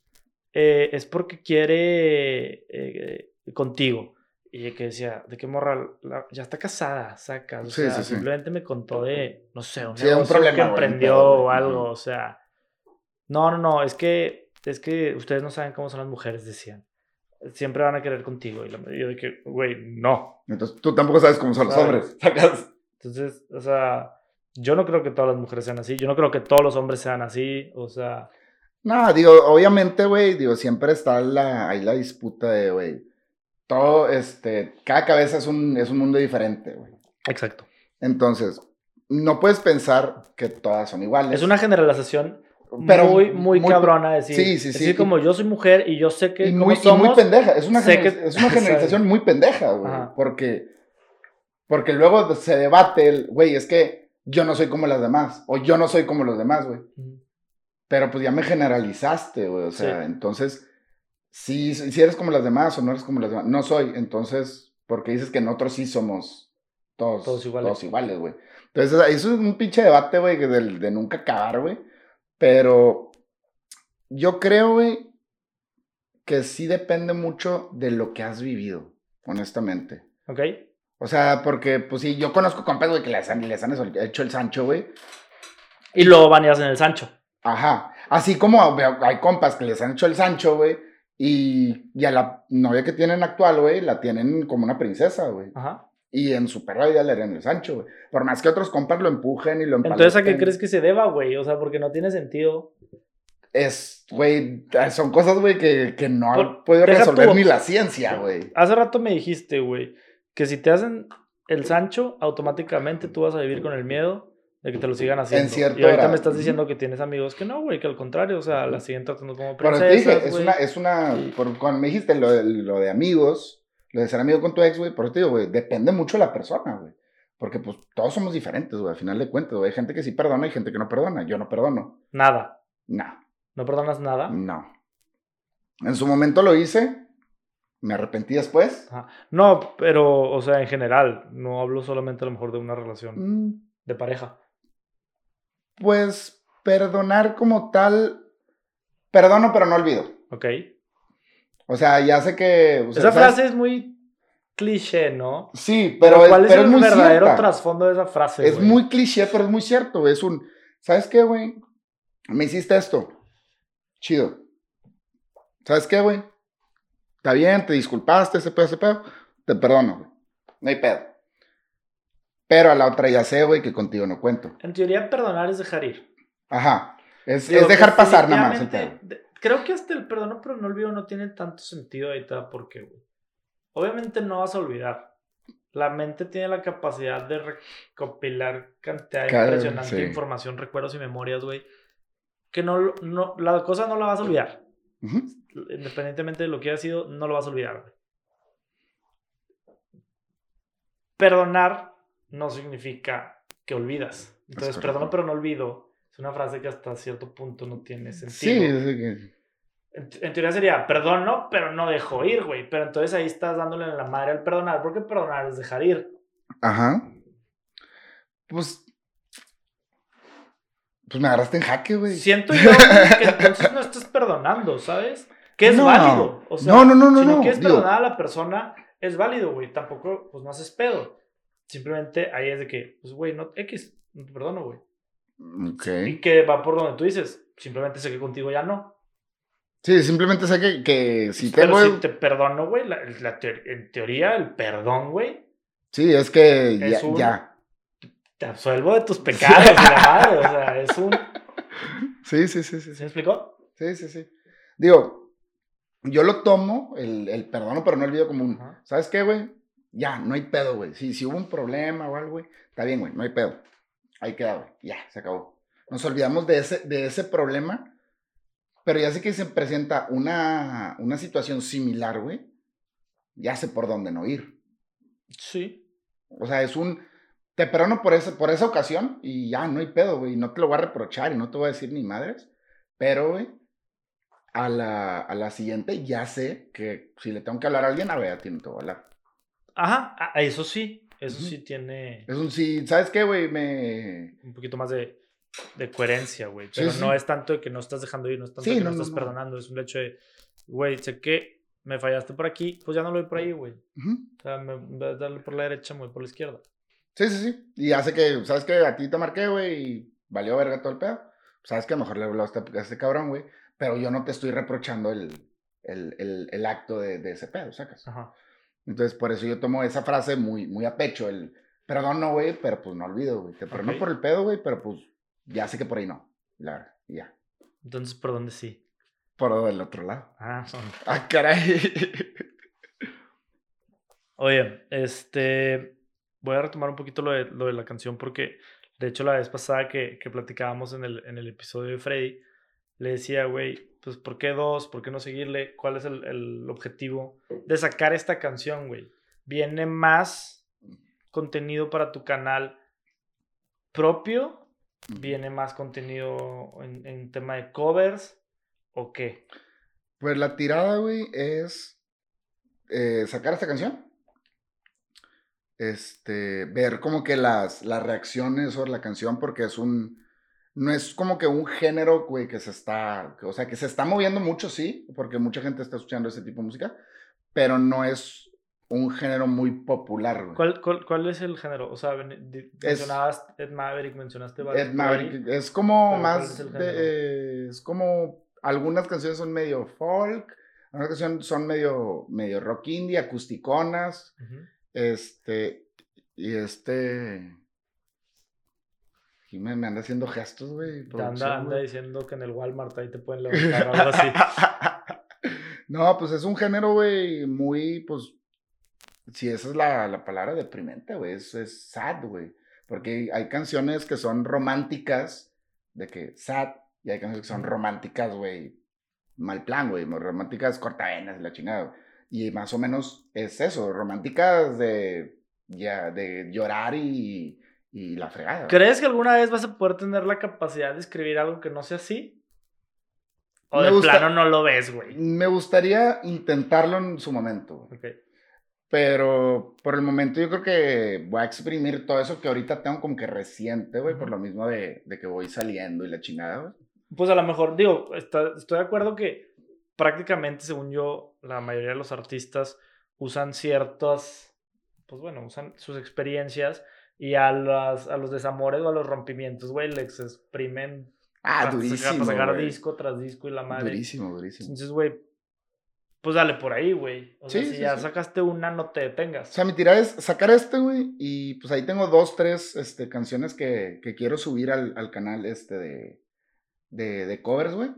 eh, es porque quiere eh, contigo. Y que decía, ¿de qué morra? La- ya está casada, sacas. O Sí, sea, sí, sí. simplemente me contó de, no sé, un Sí, un negocio problema, que emprendió o algo. O sea, no, no, no, es que, es que ustedes no saben cómo son las mujeres, decían. Siempre van a querer contigo. Y la yo de que, güey, no. Entonces, tú tampoco sabes cómo son los hombres, sacas. Entonces, o sea, yo no creo que todas las mujeres sean así. Yo no creo que todos los hombres sean así. O sea, No, digo, obviamente, güey, digo, siempre está la, ahí la disputa de, güey, todo, este, cada cabeza es un, es un mundo diferente, güey. exacto. Entonces, no puedes pensar que todas son iguales. Es una generalización pero muy, muy, cabrona decir. Sí, sí, sí. decir, como yo soy mujer y yo sé que y muy, y somos, muy pendeja. Es una, que- es una *laughs* generalización muy pendeja, güey. Ajá. Porque, porque luego se debate el, güey, es que yo no soy como las demás. O yo no soy como los demás, güey. Pero pues ya me generalizaste, güey. O sea, Sí. entonces, si, si eres como las demás o no eres como las demás. No soy. Entonces, porque dices que nosotros sí somos todos, Todos iguales. Todos iguales, güey. Entonces, eso es un pinche debate, güey, del- de, nunca acabar, güey. Pero yo creo, güey, que sí depende mucho de lo que has vivido, honestamente. ¿Ok? O sea, porque, pues sí, yo conozco compas, güey, que les han, les han hecho el Sancho, güey. Y luego van y hacen el Sancho. Ajá. Así como hay compas que les han hecho el Sancho, güey. Y, y a la novia que tienen actual, güey, la tienen como una princesa, güey. Ajá. Y en su perra vida le harían el Sancho, güey. Por más que otros compas lo empujen y lo empaleten. Entonces, ¿a qué crees que se deba, güey? O sea, porque no tiene sentido. Es, güey, son cosas, güey, que, que no Por- ha podido resolver ni la ciencia, güey. Hace rato me dijiste, güey, que si te hacen el Sancho, automáticamente tú vas a vivir con el miedo de que te lo sigan haciendo. cierto y ahorita me estás diciendo que tienes amigos que no, güey, que al contrario, o sea, la siguen tratando como Pero princesas, te dije, es una, es una, por, cuando me dijiste lo de, lo de amigos, lo de ser amigo con tu ex, güey, por eso te digo, güey, depende mucho de la persona, güey. Porque, pues, todos somos diferentes, güey, al final de cuentas, güey. Hay gente que sí perdona y gente que no perdona. Yo no perdono. Nada. No, ¿No perdonas nada? no. En su momento lo hice, me arrepentí después. Ajá. No, pero, o sea, en general, no hablo solamente a lo mejor de una relación Mm, de pareja. Pues, perdonar como tal, perdono, pero no olvido. Ok. O sea, ya sé que... o sea, esa ¿sabes? frase es muy cliché, ¿no? Sí, pero, ¿cuál es, es pero el es muy verdadero cierta. trasfondo de esa frase? Es güey? muy cliché, pero es muy cierto. Es un, ¿sabes qué, güey? Me hiciste esto. Chido. ¿Sabes qué, güey? Está bien, te disculpaste, ese pedo, ese pedo. Te perdono, güey. No hay pedo. Pero a la otra ya sé, güey, que contigo no cuento. En teoría, perdonar es dejar ir. Ajá. Es, Digo, es dejar pasar nada más de- Creo que hasta el perdono, pero no olvido, no tiene tanto sentido ahí, ¿por qué, güey? Obviamente no vas a olvidar. La mente tiene la capacidad de recopilar cantidad impresionante de información, recuerdos y memorias, güey. Que no, no, la cosa no la vas a olvidar. Independientemente de lo que haya sido, no lo vas a olvidar, güey. Perdonar no significa que olvidas. Entonces, perdono pero no olvido. Es una frase que hasta cierto punto no tiene Sí, sentido. es de que- En, en teoría sería, perdono, pero no dejo ir, güey. Pero entonces ahí estás dándole en la madre al perdonar, porque perdonar es dejar ir. Ajá. Pues. Pues me agarraste en jaque, güey. Siento yo güey, que entonces no estás perdonando, ¿sabes? Que es No. válido. O sea, No, no, no, no, si no no, quieres digo- perdonar a la persona, es válido, güey. Tampoco, pues no haces pedo. Simplemente ahí es de que, pues, güey, no, X, no te perdono, güey. Y que va por donde tú dices. Simplemente sé que contigo ya no. Sí, simplemente sé que, que si Pero tengo. si te perdono, güey, la, la en teoría, el perdón, güey, Sí, es que Es ya, un- ya. te absuelvo de tus pecados, madre. O sea, es un. *laughs* Sí, sí, sí, sí. ¿Se Sí, me explicó? sí, sí. sí. Digo, yo lo tomo, el, el perdono, pero no olvido como un. Ajá. ¿Sabes qué, güey? Ya, no hay pedo, güey. Si, si hubo un problema o algo, güey, está bien, güey, no hay pedo. Ahí queda, güey. Ya, se acabó. Nos olvidamos de ese, de ese problema, pero ya sé que se presenta una, una situación similar, güey. Ya sé por dónde no ir. Sí. O sea, es un. Te perdono por, ese, por esa ocasión y ya, no hay pedo, güey. No te lo voy a reprochar y no te voy a decir ni madres. Pero, güey, a la, a la siguiente ya sé que si le tengo que hablar a alguien, a ver, a ti no te voy a hablar. Ajá, ah, eso sí. Eso Ujú. sí tiene Es un sí, ¿sabes qué, güey? Me. un poquito más de, de coherencia, güey. Sí, Pero sí. no es tanto de que no estás dejando ir, no es tanto Sí, de que no, no, estás no. perdonando. Es un hecho de, güey, sé que me fallaste por aquí, pues ya no lo voy por ahí, güey. Ujú. O sea, me a darle por la derecha, me voy por la izquierda. Sí, sí, sí. Y hace que, ¿sabes qué? A ti te marqué, güey, y valió verga todo el pedo. ¿Sabes qué? Mejor le habló a este, a este cabrón, güey. Pero yo no te estoy reprochando el, el, el, el acto de, de ese pedo, ¿sacas? Ajá. Entonces, por eso yo tomo esa frase muy, muy a pecho, el perdón no, güey, pero pues no olvido, güey. Te perdono por el pedo, güey, pero pues ya sé que por ahí no. La verdad, ya. Entonces, ¿por dónde sí? Por el otro lado. Ah, son. *laughs* Ah, caray. *laughs* Oye, este. Voy a retomar un poquito lo de, lo de la canción porque, de hecho, la vez pasada que, que platicábamos en el, en el episodio de Freddy, le decía, güey, pues, ¿por qué dos? ¿Por qué no seguirle? ¿Cuál es el, el objetivo de sacar esta canción, güey? ¿Viene más contenido para tu canal propio? ¿Viene más contenido en, en tema de covers? ¿O qué? Pues la tirada, güey, es eh, sacar esta canción. Este, ver como que las, las reacciones sobre la canción, porque es un, no es como que un género, güey, que se está, o sea, que se está moviendo mucho, sí, porque mucha gente está escuchando ese tipo de música, pero no es un género muy popular, güey. ¿Cuál, cuál, cuál es el género? O sea, di- Es- mencionabas Ed Maverick, mencionaste Ed Bad Maverick, Bunny. es como Pero, ¿cuál más, es de- eh, como, algunas canciones son medio folk, algunas canciones son medio, medio rock indie, acusticonas, este, y este, y me, me anda haciendo gestos, güey. Anda, anda diciendo que en el Walmart ahí te pueden *laughs* levantar algo así. *laughs* no, pues es un género, güey, muy, pues, si esa es la, la palabra deprimente, güey, es, es sad, güey. Porque hay, canciones que son románticas, de que sad, y hay canciones que son románticas, güey, mal plan, güey, románticas cortavenas y la chingada. güey. Y más o menos es eso, románticas de, ya, de llorar y, y la fregada. ¿Crees que alguna vez vas a poder tener la capacidad de escribir algo que no sea así? ¿O Me de gusta- plano no lo ves, güey? Me gustaría intentarlo en su momento, güey. Ok. Pero por el momento yo creo que voy a exprimir todo eso que ahorita tengo como que reciente, güey, por Ujú. lo mismo de, de que voy saliendo y la chingada, güey. Pues a lo mejor, digo, está- estoy de acuerdo que prácticamente, según yo, la mayoría de los artistas usan ciertas, pues bueno, usan sus experiencias y a, las, a los desamores o a los rompimientos, güey, les exprimen. Ah, *laughs* para durísimo. Para sacar disco tras disco y la madre. Durísimo, durísimo. Entonces, güey, pues dale por ahí, güey. O sea, si sí, ya sí. sacaste una, no te O detengas. sea, mi tirada es sacar este, güey, y pues ahí tengo dos, tres este, canciones que, que quiero subir al, al canal este de, de, de covers, güey.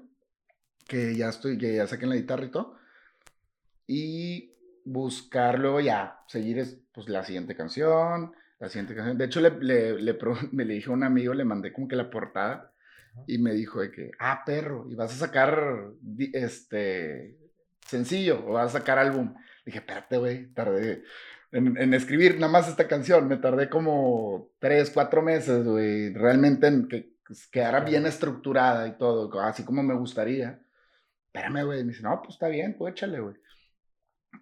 Que ya estoy, que ya saquen la guitarra y todo. Y buscar luego ya, seguir es, pues la siguiente canción, la siguiente canción. De hecho, le, le, le, *laughs* me le dije a un amigo, le mandé como que la portada y me dijo de que, ah, perro, y vas a sacar este sencillo o vas a sacar álbum. Dije, espérate, güey, tardé en, en escribir nada más esta canción, me tardé como tres, cuatro meses, güey, realmente en que quedara bien estructurada y todo, así como me gustaría. Espérame, güey, me dice, no, pues está bien, pues échale, güey.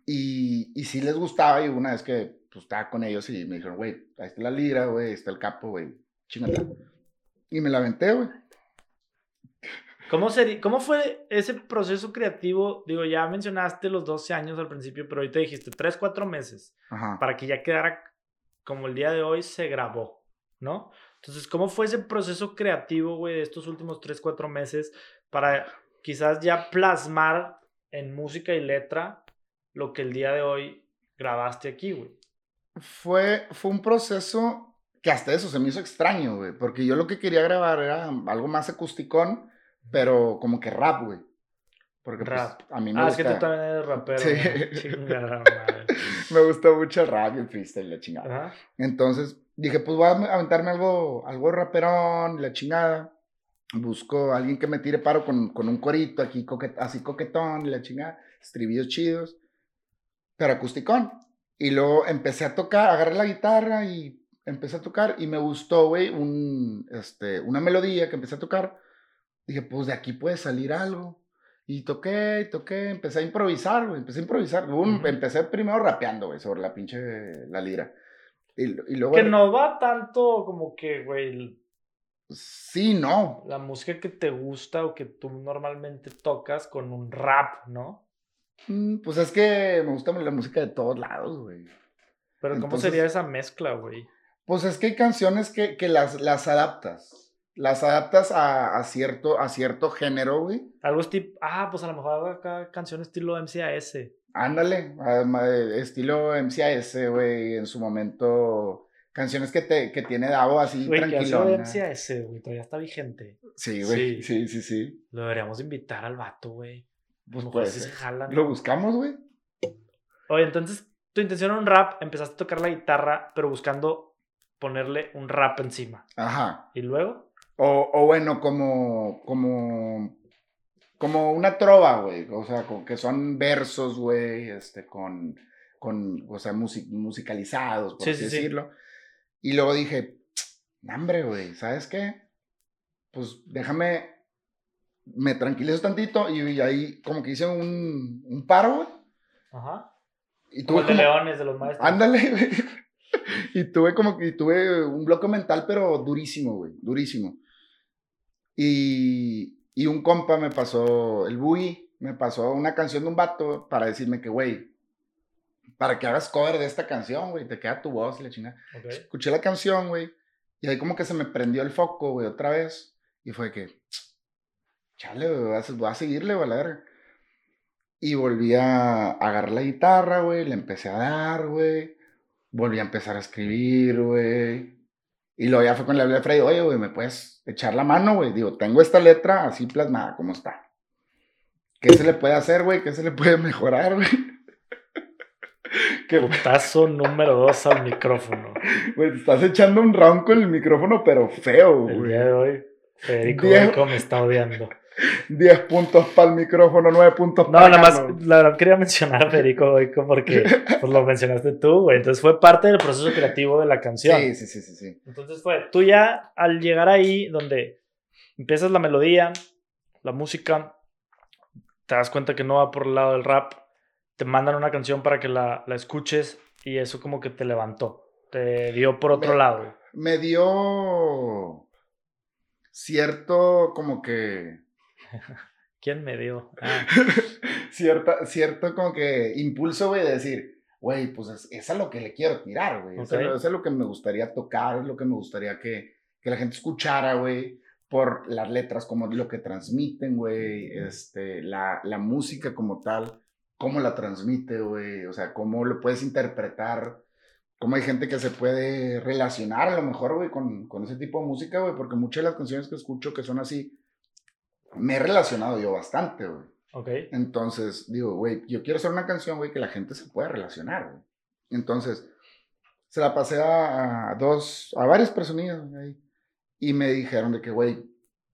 Y, y sí les gustaba y una vez que pues, estaba con ellos y me dijeron, güey, ahí está la lira, güey, ahí está el capo, güey, chingata. Y me la aventé, güey. ¿Cómo, sería, ¿Cómo fue ese proceso creativo? Digo, ya mencionaste los 12 años al principio, pero ahorita dijiste 3, 4 meses Ajá. para que ya quedara como el día de hoy se grabó, ¿no? Entonces, ¿cómo fue ese proceso creativo, güey, de estos últimos 3, 4 meses para quizás ya plasmar en música y letra lo que el día de hoy grabaste aquí, güey? Fue, fue un proceso que hasta eso se me hizo extraño, güey, porque yo lo que quería grabar era algo más acusticón, pero como que rap, güey. Porque pues, Rap. a mí me Ah, gusta, es que tú también eres rapero. Sí. *laughs* Chingada madre. me gusta mucho el rap y el freestyle, la chingada. Ajá. Entonces dije, pues voy a aventarme algo, algo raperón, la chingada. Busco a alguien que me tire paro con, con un corito aquí, coquet- así coquetón, la chingada, estribillos chidos, pero acusticón. Y luego empecé a tocar, agarré la guitarra y empecé a tocar y me gustó, güey, un, este, una melodía que empecé a tocar. Dije, pues de aquí puede salir algo. Y toqué, toqué, empecé a improvisar, güey, empecé a improvisar. Un- Ujú. Empecé primero rapeando, güey, sobre la pinche, la lira. Y, y luego... Que no va tanto como que, güey, Sí, no. la música que te gusta o que tú normalmente tocas con un rap, ¿no? Mm, Pues es que me gusta la música de todos lados, güey. Pero ¿cómo sería esa mezcla, güey? Pues es que hay canciones que, que las, las adaptas. Las adaptas a, a cierto, a cierto género, güey. Algo tipo, ah, pues a lo mejor hago acá canción estilo MCAS. Ándale, eh, estilo MCAS, güey, en su momento. Canciones que, te, que tiene Davo así Güey, hace de. MCAS, güey, todavía está vigente. Sí, güey, Sí. sí, sí, sí. Lo deberíamos invitar al vato, güey. Pues si se ser. jala, ¿no? Lo buscamos, güey. Oye, entonces, tu intención era un rap, empezaste a tocar la guitarra, pero buscando ponerle un rap encima. Ajá. ¿Y luego? O, o bueno, como, como, como una trova, güey. O sea, que son versos, güey, este, con, con, o sea, musi- musicalizados, por Sí, así sí, sí. decirlo. Y luego dije, "Nah, hombre, güey, ¿sabes qué? Pues déjame, me tranquilizo tantito y, ahí como que hice un, un paro, güey. Ajá. Y Como tuve de como, Leones, de los maestros. Ándale, *laughs* güey. Y tuve como que tuve un bloque mental, pero durísimo, güey, durísimo. Y, y un compa me pasó, el Bui, me pasó una canción de un vato para decirme que, güey, para que hagas cover de esta canción, güey, te queda tu voz y la chingada. Ok. Escuché la canción, güey, y ahí como que se me prendió el foco, güey, otra vez. Y fue que, chale, voy a, seguirle, güey, la verga. Y volví a agarrar la guitarra, güey, le empecé a dar, güey. Volví a empezar a escribir, güey. Y luego ya fue con la hablé a Freddy, oye, güey, ¿me puedes echar la mano, güey? Digo, tengo esta letra así plasmada, ¿cómo está? ¿Qué se le puede hacer, güey? ¿Qué se le puede *laughs* mejorar, güey? *laughs* Que, Putazo número dos al micrófono. güey, te estás echando un round con el micrófono, pero feo, El güey. día de hoy, Federico Diego. Me está odiando. 10 puntos para el micrófono, 9 puntos No, para nada más, la verdad quería mencionar a Federico Boico porque *laughs* pues, lo mencionaste tú, güey. Entonces fue parte del proceso creativo de la canción. Sí, sí, sí, sí, sí. Entonces fue, tú ya al llegar ahí donde empiezas la melodía, la música, te das cuenta que no va por el lado del rap, te mandan una canción para que la, la escuches y eso como que te levantó, te dio por otro Me- lado. Me dio cierto como que *laughs* ¿Quién me dio? Ah. *laughs* cierto como que impulso, güey, de decir, güey, pues es, es, a lo que le quiero tirar, güey. Es, es, a lo que me gustaría tocar, es lo que me gustaría que, que la gente escuchara, güey, por las letras, como lo que transmiten, güey, este, la, la música como tal, cómo la transmite, güey, o sea, cómo lo puedes interpretar, cómo hay gente que se puede relacionar a lo mejor, güey, con, con ese tipo de música, güey, porque muchas de las canciones que escucho que son así, me he relacionado yo bastante, güey. Ok. Entonces, digo, güey, yo quiero hacer una canción, güey, que la gente se pueda relacionar, güey. Entonces, se la pasé a, a dos, a varias personillas, güey, y me dijeron de que, güey,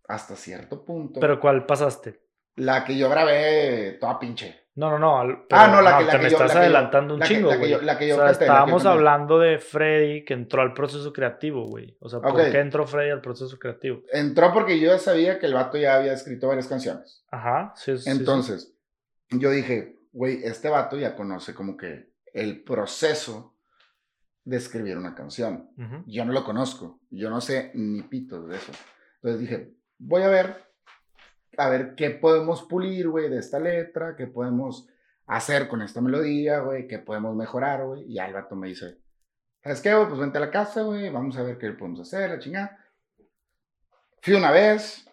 hasta cierto punto. ¿Pero cuál pasaste? La que yo grabé toda pinche. No, no, no. ah, no, la que, te la me que yo, estás la adelantando un que- chingo, la que güey. yo- la que yo o sea, canté, que estábamos canté. hablando de Freddy que entró al proceso creativo, güey. O sea, ¿por Ok. qué entró Freddy al proceso creativo? Entró porque yo ya sabía que el vato ya había escrito varias canciones. Ajá, sí, sí, sí. Entonces, yo dije, güey, este vato ya conoce como que el proceso de escribir una canción. Ujú. Yo no lo conozco, yo no sé ni pitos de eso. Entonces dije, voy a ver, a ver qué podemos pulir, güey, de esta letra, qué podemos hacer con esta melodía, güey, qué podemos mejorar, güey. Y vato me dice, ¿sabes qué, güey? Pues vente a la casa, güey, vamos a ver qué podemos hacer, la chingada. Fui una vez,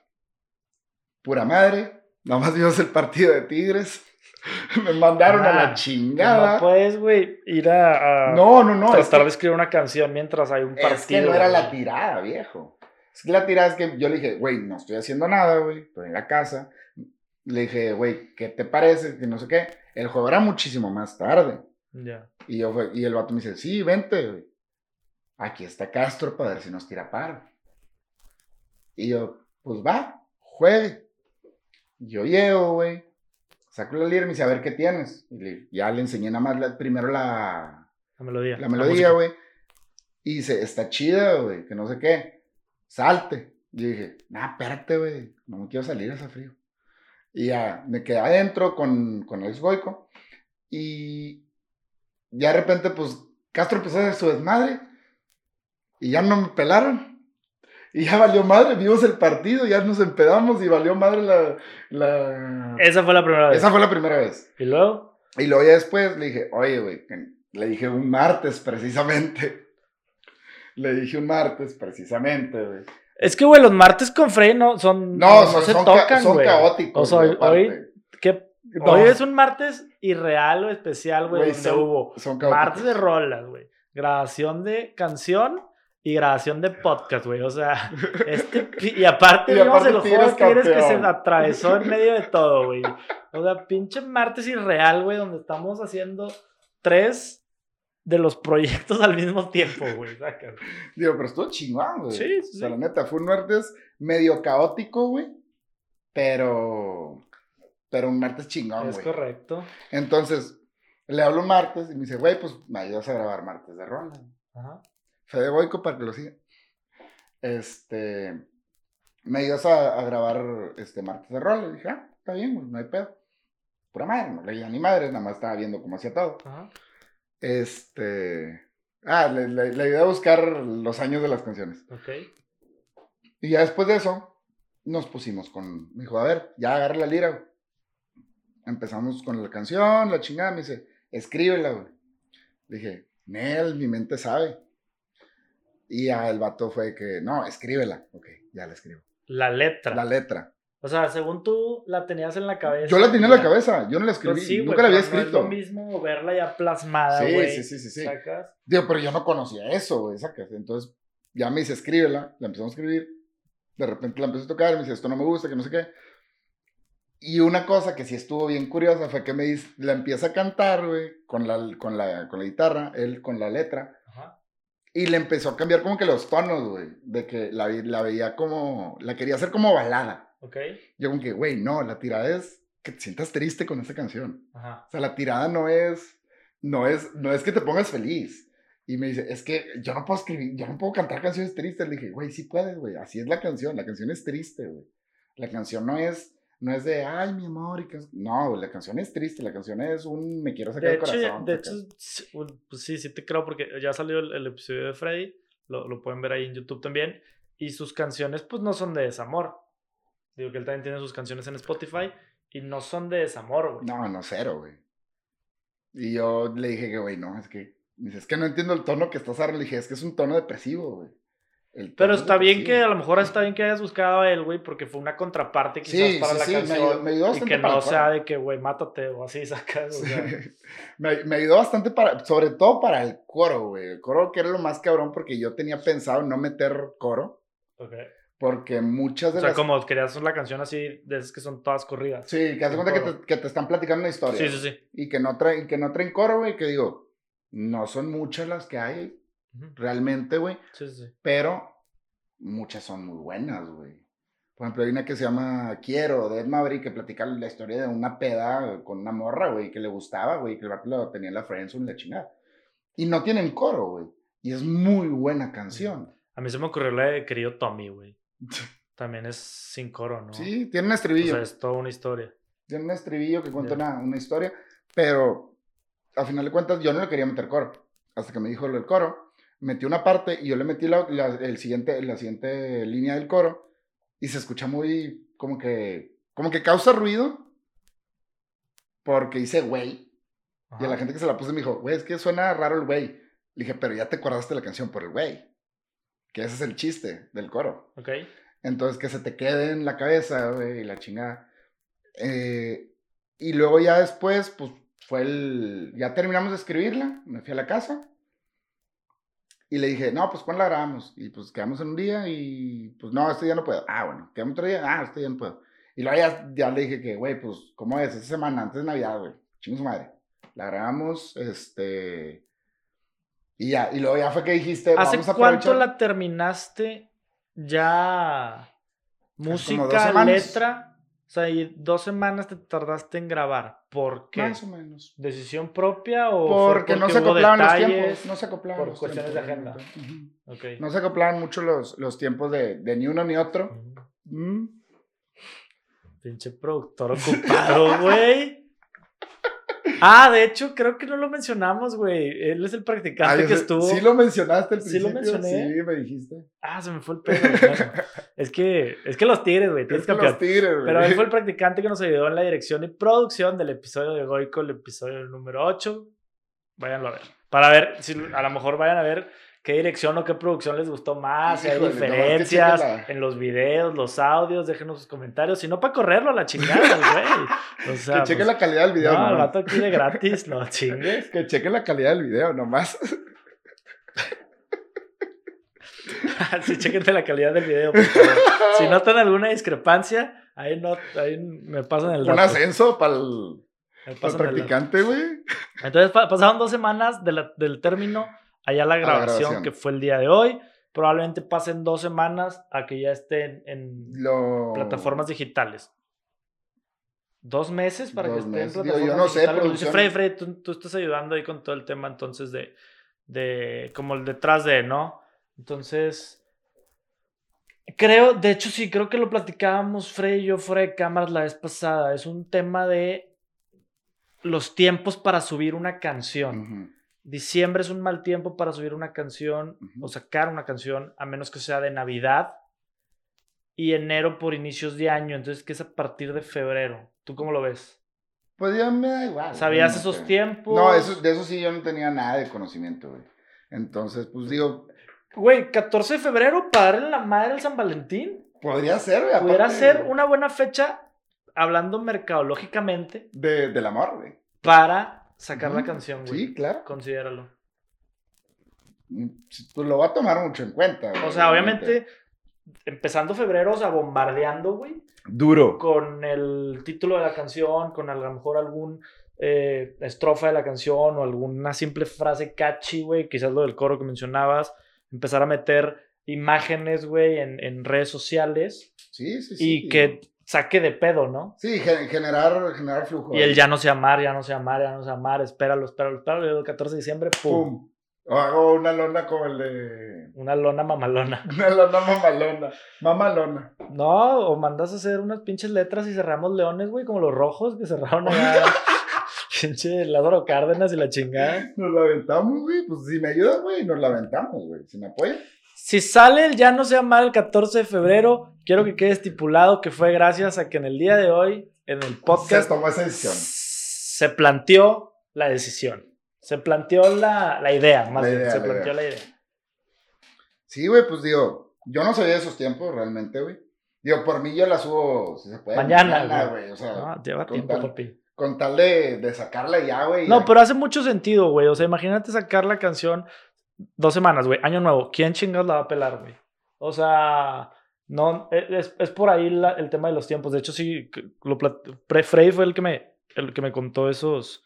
pura madre, nomás vimos el partido de Tigres. *laughs* me mandaron a Ah, la chingada. No puedes, güey, ir a, a No, no, no. es tratar que- de escribir una canción mientras hay un partido. es que no era la tirada, viejo. Es que la tirada es que yo le dije, güey, no estoy haciendo nada, güey, estoy en la casa. Le dije, güey, ¿qué te parece? Que no sé qué. El juego era muchísimo más tarde. Ya. Y, yo, fue- y el vato me dice, sí, vente, güey. Aquí está Castro para ver si nos tira paro. Y yo, pues va, juegue. Yo llego, güey. Saco la lira y me dice, a ver qué tienes. Y le- ya le enseñé nada más la- primero la, La melodía. la melodía, güey. Y dice, está chida, güey, que no sé qué. Salte. Y dije, nah, espérate, güey, no me quiero salir, hace frío. Y ya me quedé adentro con, con el Goico. Y ya de repente, pues, Castro empezó a hacer su desmadre. Y ya no me pelaron. Y ya valió madre, vimos el partido, ya nos empedamos y valió madre la... la... Esa fue la primera vez. Esa fue la primera vez. Y luego, Y luego ya después le dije, oye, güey, le dije un martes precisamente. Le dije un martes precisamente, güey. es que, güey, los martes con Freddy no son. No, son, se son ca- tocan, son güey. caóticos. O sea, hoy, No. es un martes irreal o especial, güey, Güey, donde son- hubo son caóticos. martes de rolas, güey. Grabación de canción y grabación de podcast, güey. O sea, *laughs* este. Y aparte, Y vimos el juego Tigres que se atravesó en medio de todo, güey. *laughs* O sea, pinche martes irreal, güey, donde estamos haciendo tres de los proyectos al mismo tiempo, güey. Digo, pero estuvo chingón, güey. Sí, sí, O sea, la neta, fue un martes medio caótico, güey. Pero. Pero un martes chingón, Es güey. correcto. Entonces, le hablo un martes y me dice, güey, pues me ayudas a grabar martes de rola. Ajá. Fede Boico para que lo siga. Este. Me ayudas a, a grabar este martes de rol. Le dije, ah, está bien, güey, no hay pedo. Pura madre, no leía ni madre, nada más estaba viendo cómo hacía todo. Ajá. Este. Ah, le, le, le ayudé a buscar los años de las canciones. Ok. Y ya después de eso, nos pusimos con. Me dijo, a ver, ya agarra la lira, güey. Empezamos con la canción, la chingada. Me dice, escríbela, güey. Dije, Nel, mi mente sabe. Y ya el vato fue que, no, escríbela. Ok, ya la escribo. La letra. La letra. O sea, según tú la tenías en la cabeza. Yo la tenía en la cabeza, yo no la escribí, Pues sí, nunca la había pero no escrito. es lo mismo verla ya plasmada, Sí, güey. sí, sí, sí, sí. ¿Sacas? Digo, pero yo no conocía eso, güey, sacas. Entonces, ya me dice, escríbela, la empezamos a escribir. De repente la empecé a tocar, me dice, esto no me gusta, que no sé qué. Y una cosa que sí estuvo bien curiosa fue que me dice, la empieza a cantar, güey, con la, con, la, con la guitarra, él con la letra. Ajá. Y le empezó a cambiar como que los tonos, güey. De que la, la veía como, la quería hacer como balada. Ok. Yo como que, güey, no, la tirada es que te sientas triste con esta canción. Ajá. O sea, la tirada no es, no es, no es que te pongas feliz. Y me dice, es que yo no puedo escribir, yo no puedo cantar canciones tristes. Le dije, güey, sí puedes, güey. Así es la canción. La canción es triste, güey. La canción no es, no es de, ay, mi amor. Y que... No, güey, la canción es triste. La canción es un, me quiero sacar De el hecho, corazón. de sacar- hecho pues sí, sí te creo porque ya salió el, el episodio de Freddy. Lo, lo pueden ver ahí en YouTube también. Y sus canciones, pues no son de desamor. Digo que él también tiene sus canciones en Spotify y no son de desamor, güey. No, no, cero, güey. Y yo le dije que, güey, no, es que. Dice, es que no entiendo el tono que estás ahora. Le dije, es que es un tono depresivo, güey. Pero está bien que a lo mejor está bien que hayas buscado a él, güey, porque fue una contraparte quizás Sí, para sí, la sí, me canción. ayudó, me ayudó y bastante que para no sea de que, güey, mátate o así *laughs* sacas. O sea, *laughs* me, me ayudó bastante para, sobre todo para el coro, güey. El coro que era lo más cabrón porque yo tenía pensado no meter coro. ok. Porque muchas de O sea, las... como querías la canción así, de esas que son todas corridas. Sí, que hace cuenta que te, que te están platicando una historia. Sí, sí, sí. Y que no traen, que no traen coro, güey, que digo, no son muchas las que hay realmente, güey. Sí, sí. Pero muchas son muy buenas, güey. Por ejemplo, hay una que se llama Quiero, de Ed Maverick, que platica la historia de una peda con una morra, güey, que le gustaba, güey, que el vato lo tenía en la friendzone la chingada. Y no tienen coro, güey. Y es muy buena canción. A mí se me ocurrió la de querido Tommy, güey. También es sin coro, ¿no? Sí, tiene un O estribillo. sea, es toda una historia. Tiene un estribillo que cuenta una, una historia, pero a final de cuentas yo no le quería meter coro. Hasta que me dijo lo del coro, metí una parte y yo le metí la, la- el siguiente, la siguiente línea del coro y se escucha muy como que, como que causa ruido porque dice güey. Y a la gente que se la puse me dijo, güey, es que suena raro el güey. Le dije, pero ya te acordaste de la canción por el güey. Que ese es el chiste del coro. Ok. Entonces, que se te quede en la cabeza, güey, y la chingada. Eh, y luego ya después, pues, fue el... Ya terminamos de escribirla, me fui a la casa. Y le dije, no, pues, ¿cuándo la grabamos? Y, pues, quedamos en un día y, pues, no, este día no puedo. Ah, bueno, quedamos otro día. Ah, este día no puedo. Y luego ya, ya le dije que, güey, pues, ¿cómo es? Esta semana, antes de Navidad, güey. Chingo su madre. La grabamos, este... Y ya, y luego ya fue que dijiste, ¿Hace vamos a cuánto la terminaste ya? Música, letra. O sea, y dos semanas te tardaste en grabar. ¿Por qué? Más o menos. ¿Decisión propia o Porque no se acoplaban los tiempos. No se acoplaban por los cuestiones tiempos, de agenda. realmente. Ujú. Ok. No se acoplaban mucho los, los tiempos de, de ni uno ni otro. Mm. Pinche productor ocupado, *laughs* güey. Ah, de hecho, creo que no lo mencionamos, güey. Él es el practicante Ah, que sé- estuvo. Sí lo mencionaste al Sí lo principio. mencioné. Sí, me dijiste. Ah, se me fue el pedo. *laughs* Es que, es que los tigres, güey. Tienes Es que campeón. los tigres, güey. Pero él fue el *laughs* practicante que nos ayudó en la dirección y producción del episodio de Goico, el episodio número 8. Váyanlo a ver. Para ver si a lo mejor vayan a ver qué dirección o qué producción les gustó más, si hay que diferencias en los videos, los audios, déjenos sus comentarios. Si no, para correrlo a la chingada, güey. *laughs* O sea, Que cheque pues, la calidad del video, no, el vato aquí de gratis, no *laughs* chingues. Que cheque la calidad del video, nomás. *laughs* sí, chequense la calidad del video, por favor. Si notan alguna discrepancia, ahí, no, ahí me pasan el Un dato. ascenso para el, practicante, güey. Entonces pa- pasaron dos semanas de la- del término allá la la grabación, que fue el día de hoy. Probablemente pasen dos semanas a que ya estén en Lo... plataformas digitales. ¿Dos meses para Dos que estén en meses. Digo, plataformas yo no sé, digitales? Producción. Freddy, Freddy, tú, tú estás ayudando ahí con todo el tema entonces de, de como el detrás de, ¿no? Entonces, creo, de hecho sí, creo que lo platicábamos Freddy y yo fuera de cámaras la vez pasada. Es un tema de los tiempos para subir una canción. Ujú. Diciembre es un mal tiempo para subir una canción Ujú. o sacar una canción, a menos que sea de Navidad. Y enero por inicios de año, entonces que es a partir de febrero. ¿Tú cómo lo ves? Pues ya me da igual. ¿Sabías realmente. esos tiempos? No, eso, de eso sí yo no tenía nada de conocimiento, güey. Entonces, pues digo, Güey, 14 de febrero para darle la madre al San Valentín. podría ser, güey. Aparte ser una buena fecha, hablando mercadológicamente, De, del amor, güey. para sacar la canción, güey. Sí, claro. Considéralo. Pues lo va a tomar mucho en cuenta. O güey, sea, obviamente, empezando febrero, o sea, bombardeando, güey. Duro. con el título de la canción, con a lo mejor algún eh, estrofa de la canción o alguna simple frase catchy, güey, quizás lo del coro que mencionabas, empezar a meter imágenes, güey, en, en redes sociales Sí, sí, sí. y que saque de pedo, ¿no? Sí, gen- generar, generar flujo. Y el ya no sé amar, ya no sé amar, ya no sé amar, espéralo, espéralo, espéralo, el 14 de diciembre, pum, Pum. O hago una lona como el de. una lona mamalona. *laughs* Una lona mamalona. Mamalona. No, o mandas a hacer unas pinches letras y cerramos leones, güey, como los rojos que cerraron *laughs* allá. Pinche Lázaro Cárdenas y la chingada. Nos la aventamos, güey. Pues si me ayudas, güey, nos la aventamos, güey. Si me apoyas. Si sale el ya no sea mal el 14 de febrero, quiero que quede estipulado que fue gracias a que en el día de hoy, en el podcast, Se tomó esa decisión. se planteó la decisión. Se planteó la, la idea, más La bien, idea, se la planteó idea. la idea. Sí, güey, pues digo, yo no sabía de esos tiempos realmente, güey. Digo, por mí yo la subo, si se puede. Mañana, güey. O sea, No, lleva con tiempo, tal- papi. con tal de, de sacarla ya, güey. No, pero hace mucho sentido, güey. O sea, imagínate sacar la canción dos semanas, güey. Año nuevo. ¿Quién chingas la va a pelar, güey? O sea, no, e, es, es por ahí la- el tema de los tiempos. De hecho, sí, lo Pre- Frey fue el que me, el que me contó esos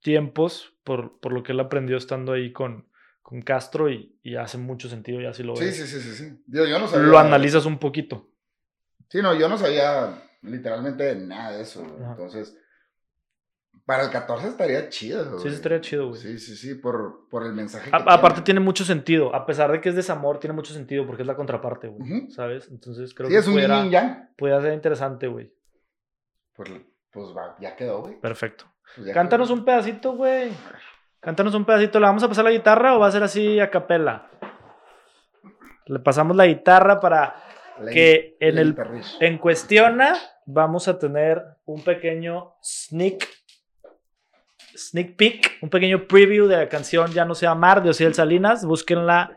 tiempos por, por lo que él aprendió estando ahí con, con Castro y, y hace mucho sentido, ya si lo Sí, ves. sí, sí, sí, sí. Digo, yo no sabía. Lo analizas un poquito. Sí, no, yo no sabía literalmente nada de eso. Entonces, para el 14 estaría chido, güey. Sí, estaría chido, güey. Sí, sí, sí, por, por el mensaje que A- aparte tiene mucho sentido, a pesar de que es desamor, tiene mucho sentido porque es la contraparte, güey. Ujú. ¿Sabes? Entonces creo Sí, que es un yin pudiera, yang. pudiera ser interesante, güey. Pues, pues va, ya quedó, güey. Perfecto. Pues Cántanos quedó. un pedacito, güey. Cántanos un pedacito. ¿Le vamos a pasar la guitarra o va a ser así a capela? Le pasamos la guitarra para La- que en la el en cuestiona vamos a tener un pequeño sneak sneak peek, un pequeño preview de la canción Ya no sea mar de Ociel Salinas. Búsquenla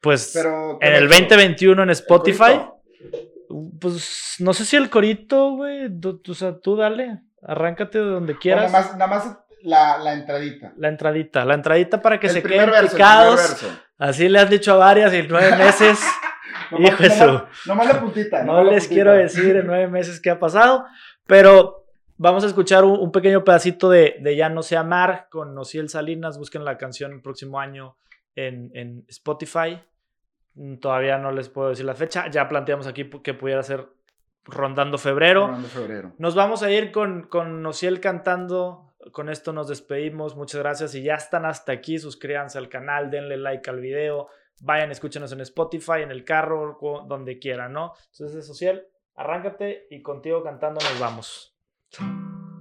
pues Pero, en el ¿qué 2021 en Spotify. Pues no sé si el corito, güey. O sea, tú dale. Arráncate de donde quieras. nada más, nada más la, la entradita. La entradita, la entradita para que El se queden verso, picados. Así le has dicho a varias y en nueve *laughs* meses. *laughs* Hijo de su- nomás- Nomás la puntita. no nomás la les puntita. quiero decir en nueve meses qué ha pasado, pero vamos a escuchar un, un pequeño pedacito de, de Ya no sé amar con Ociel Salinas. Busquen la canción el próximo año en, en Spotify. Mm, Todavía no les puedo decir la fecha. Ya planteamos aquí que pudiera ser rondando febrero. De febrero. Nos vamos a ir con, con Ociel cantando. Con esto nos despedimos. Muchas gracias. Y ya están hasta aquí. Suscríbanse al canal, denle like al video. Vayan, escúchenos en Spotify, en el carro, donde quieran, ¿no? Entonces, Ociel, arráncate y contigo cantando nos vamos. Thank you.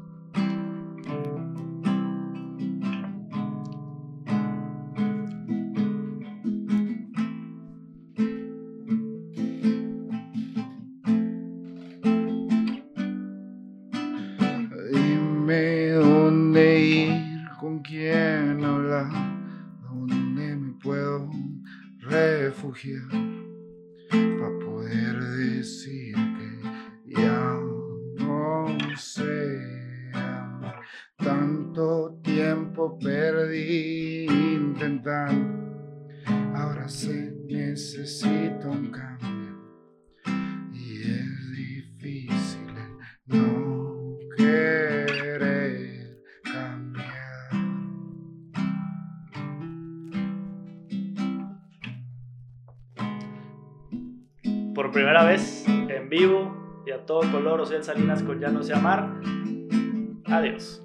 Ociel Salinas con Ya no sé amar. Adiós.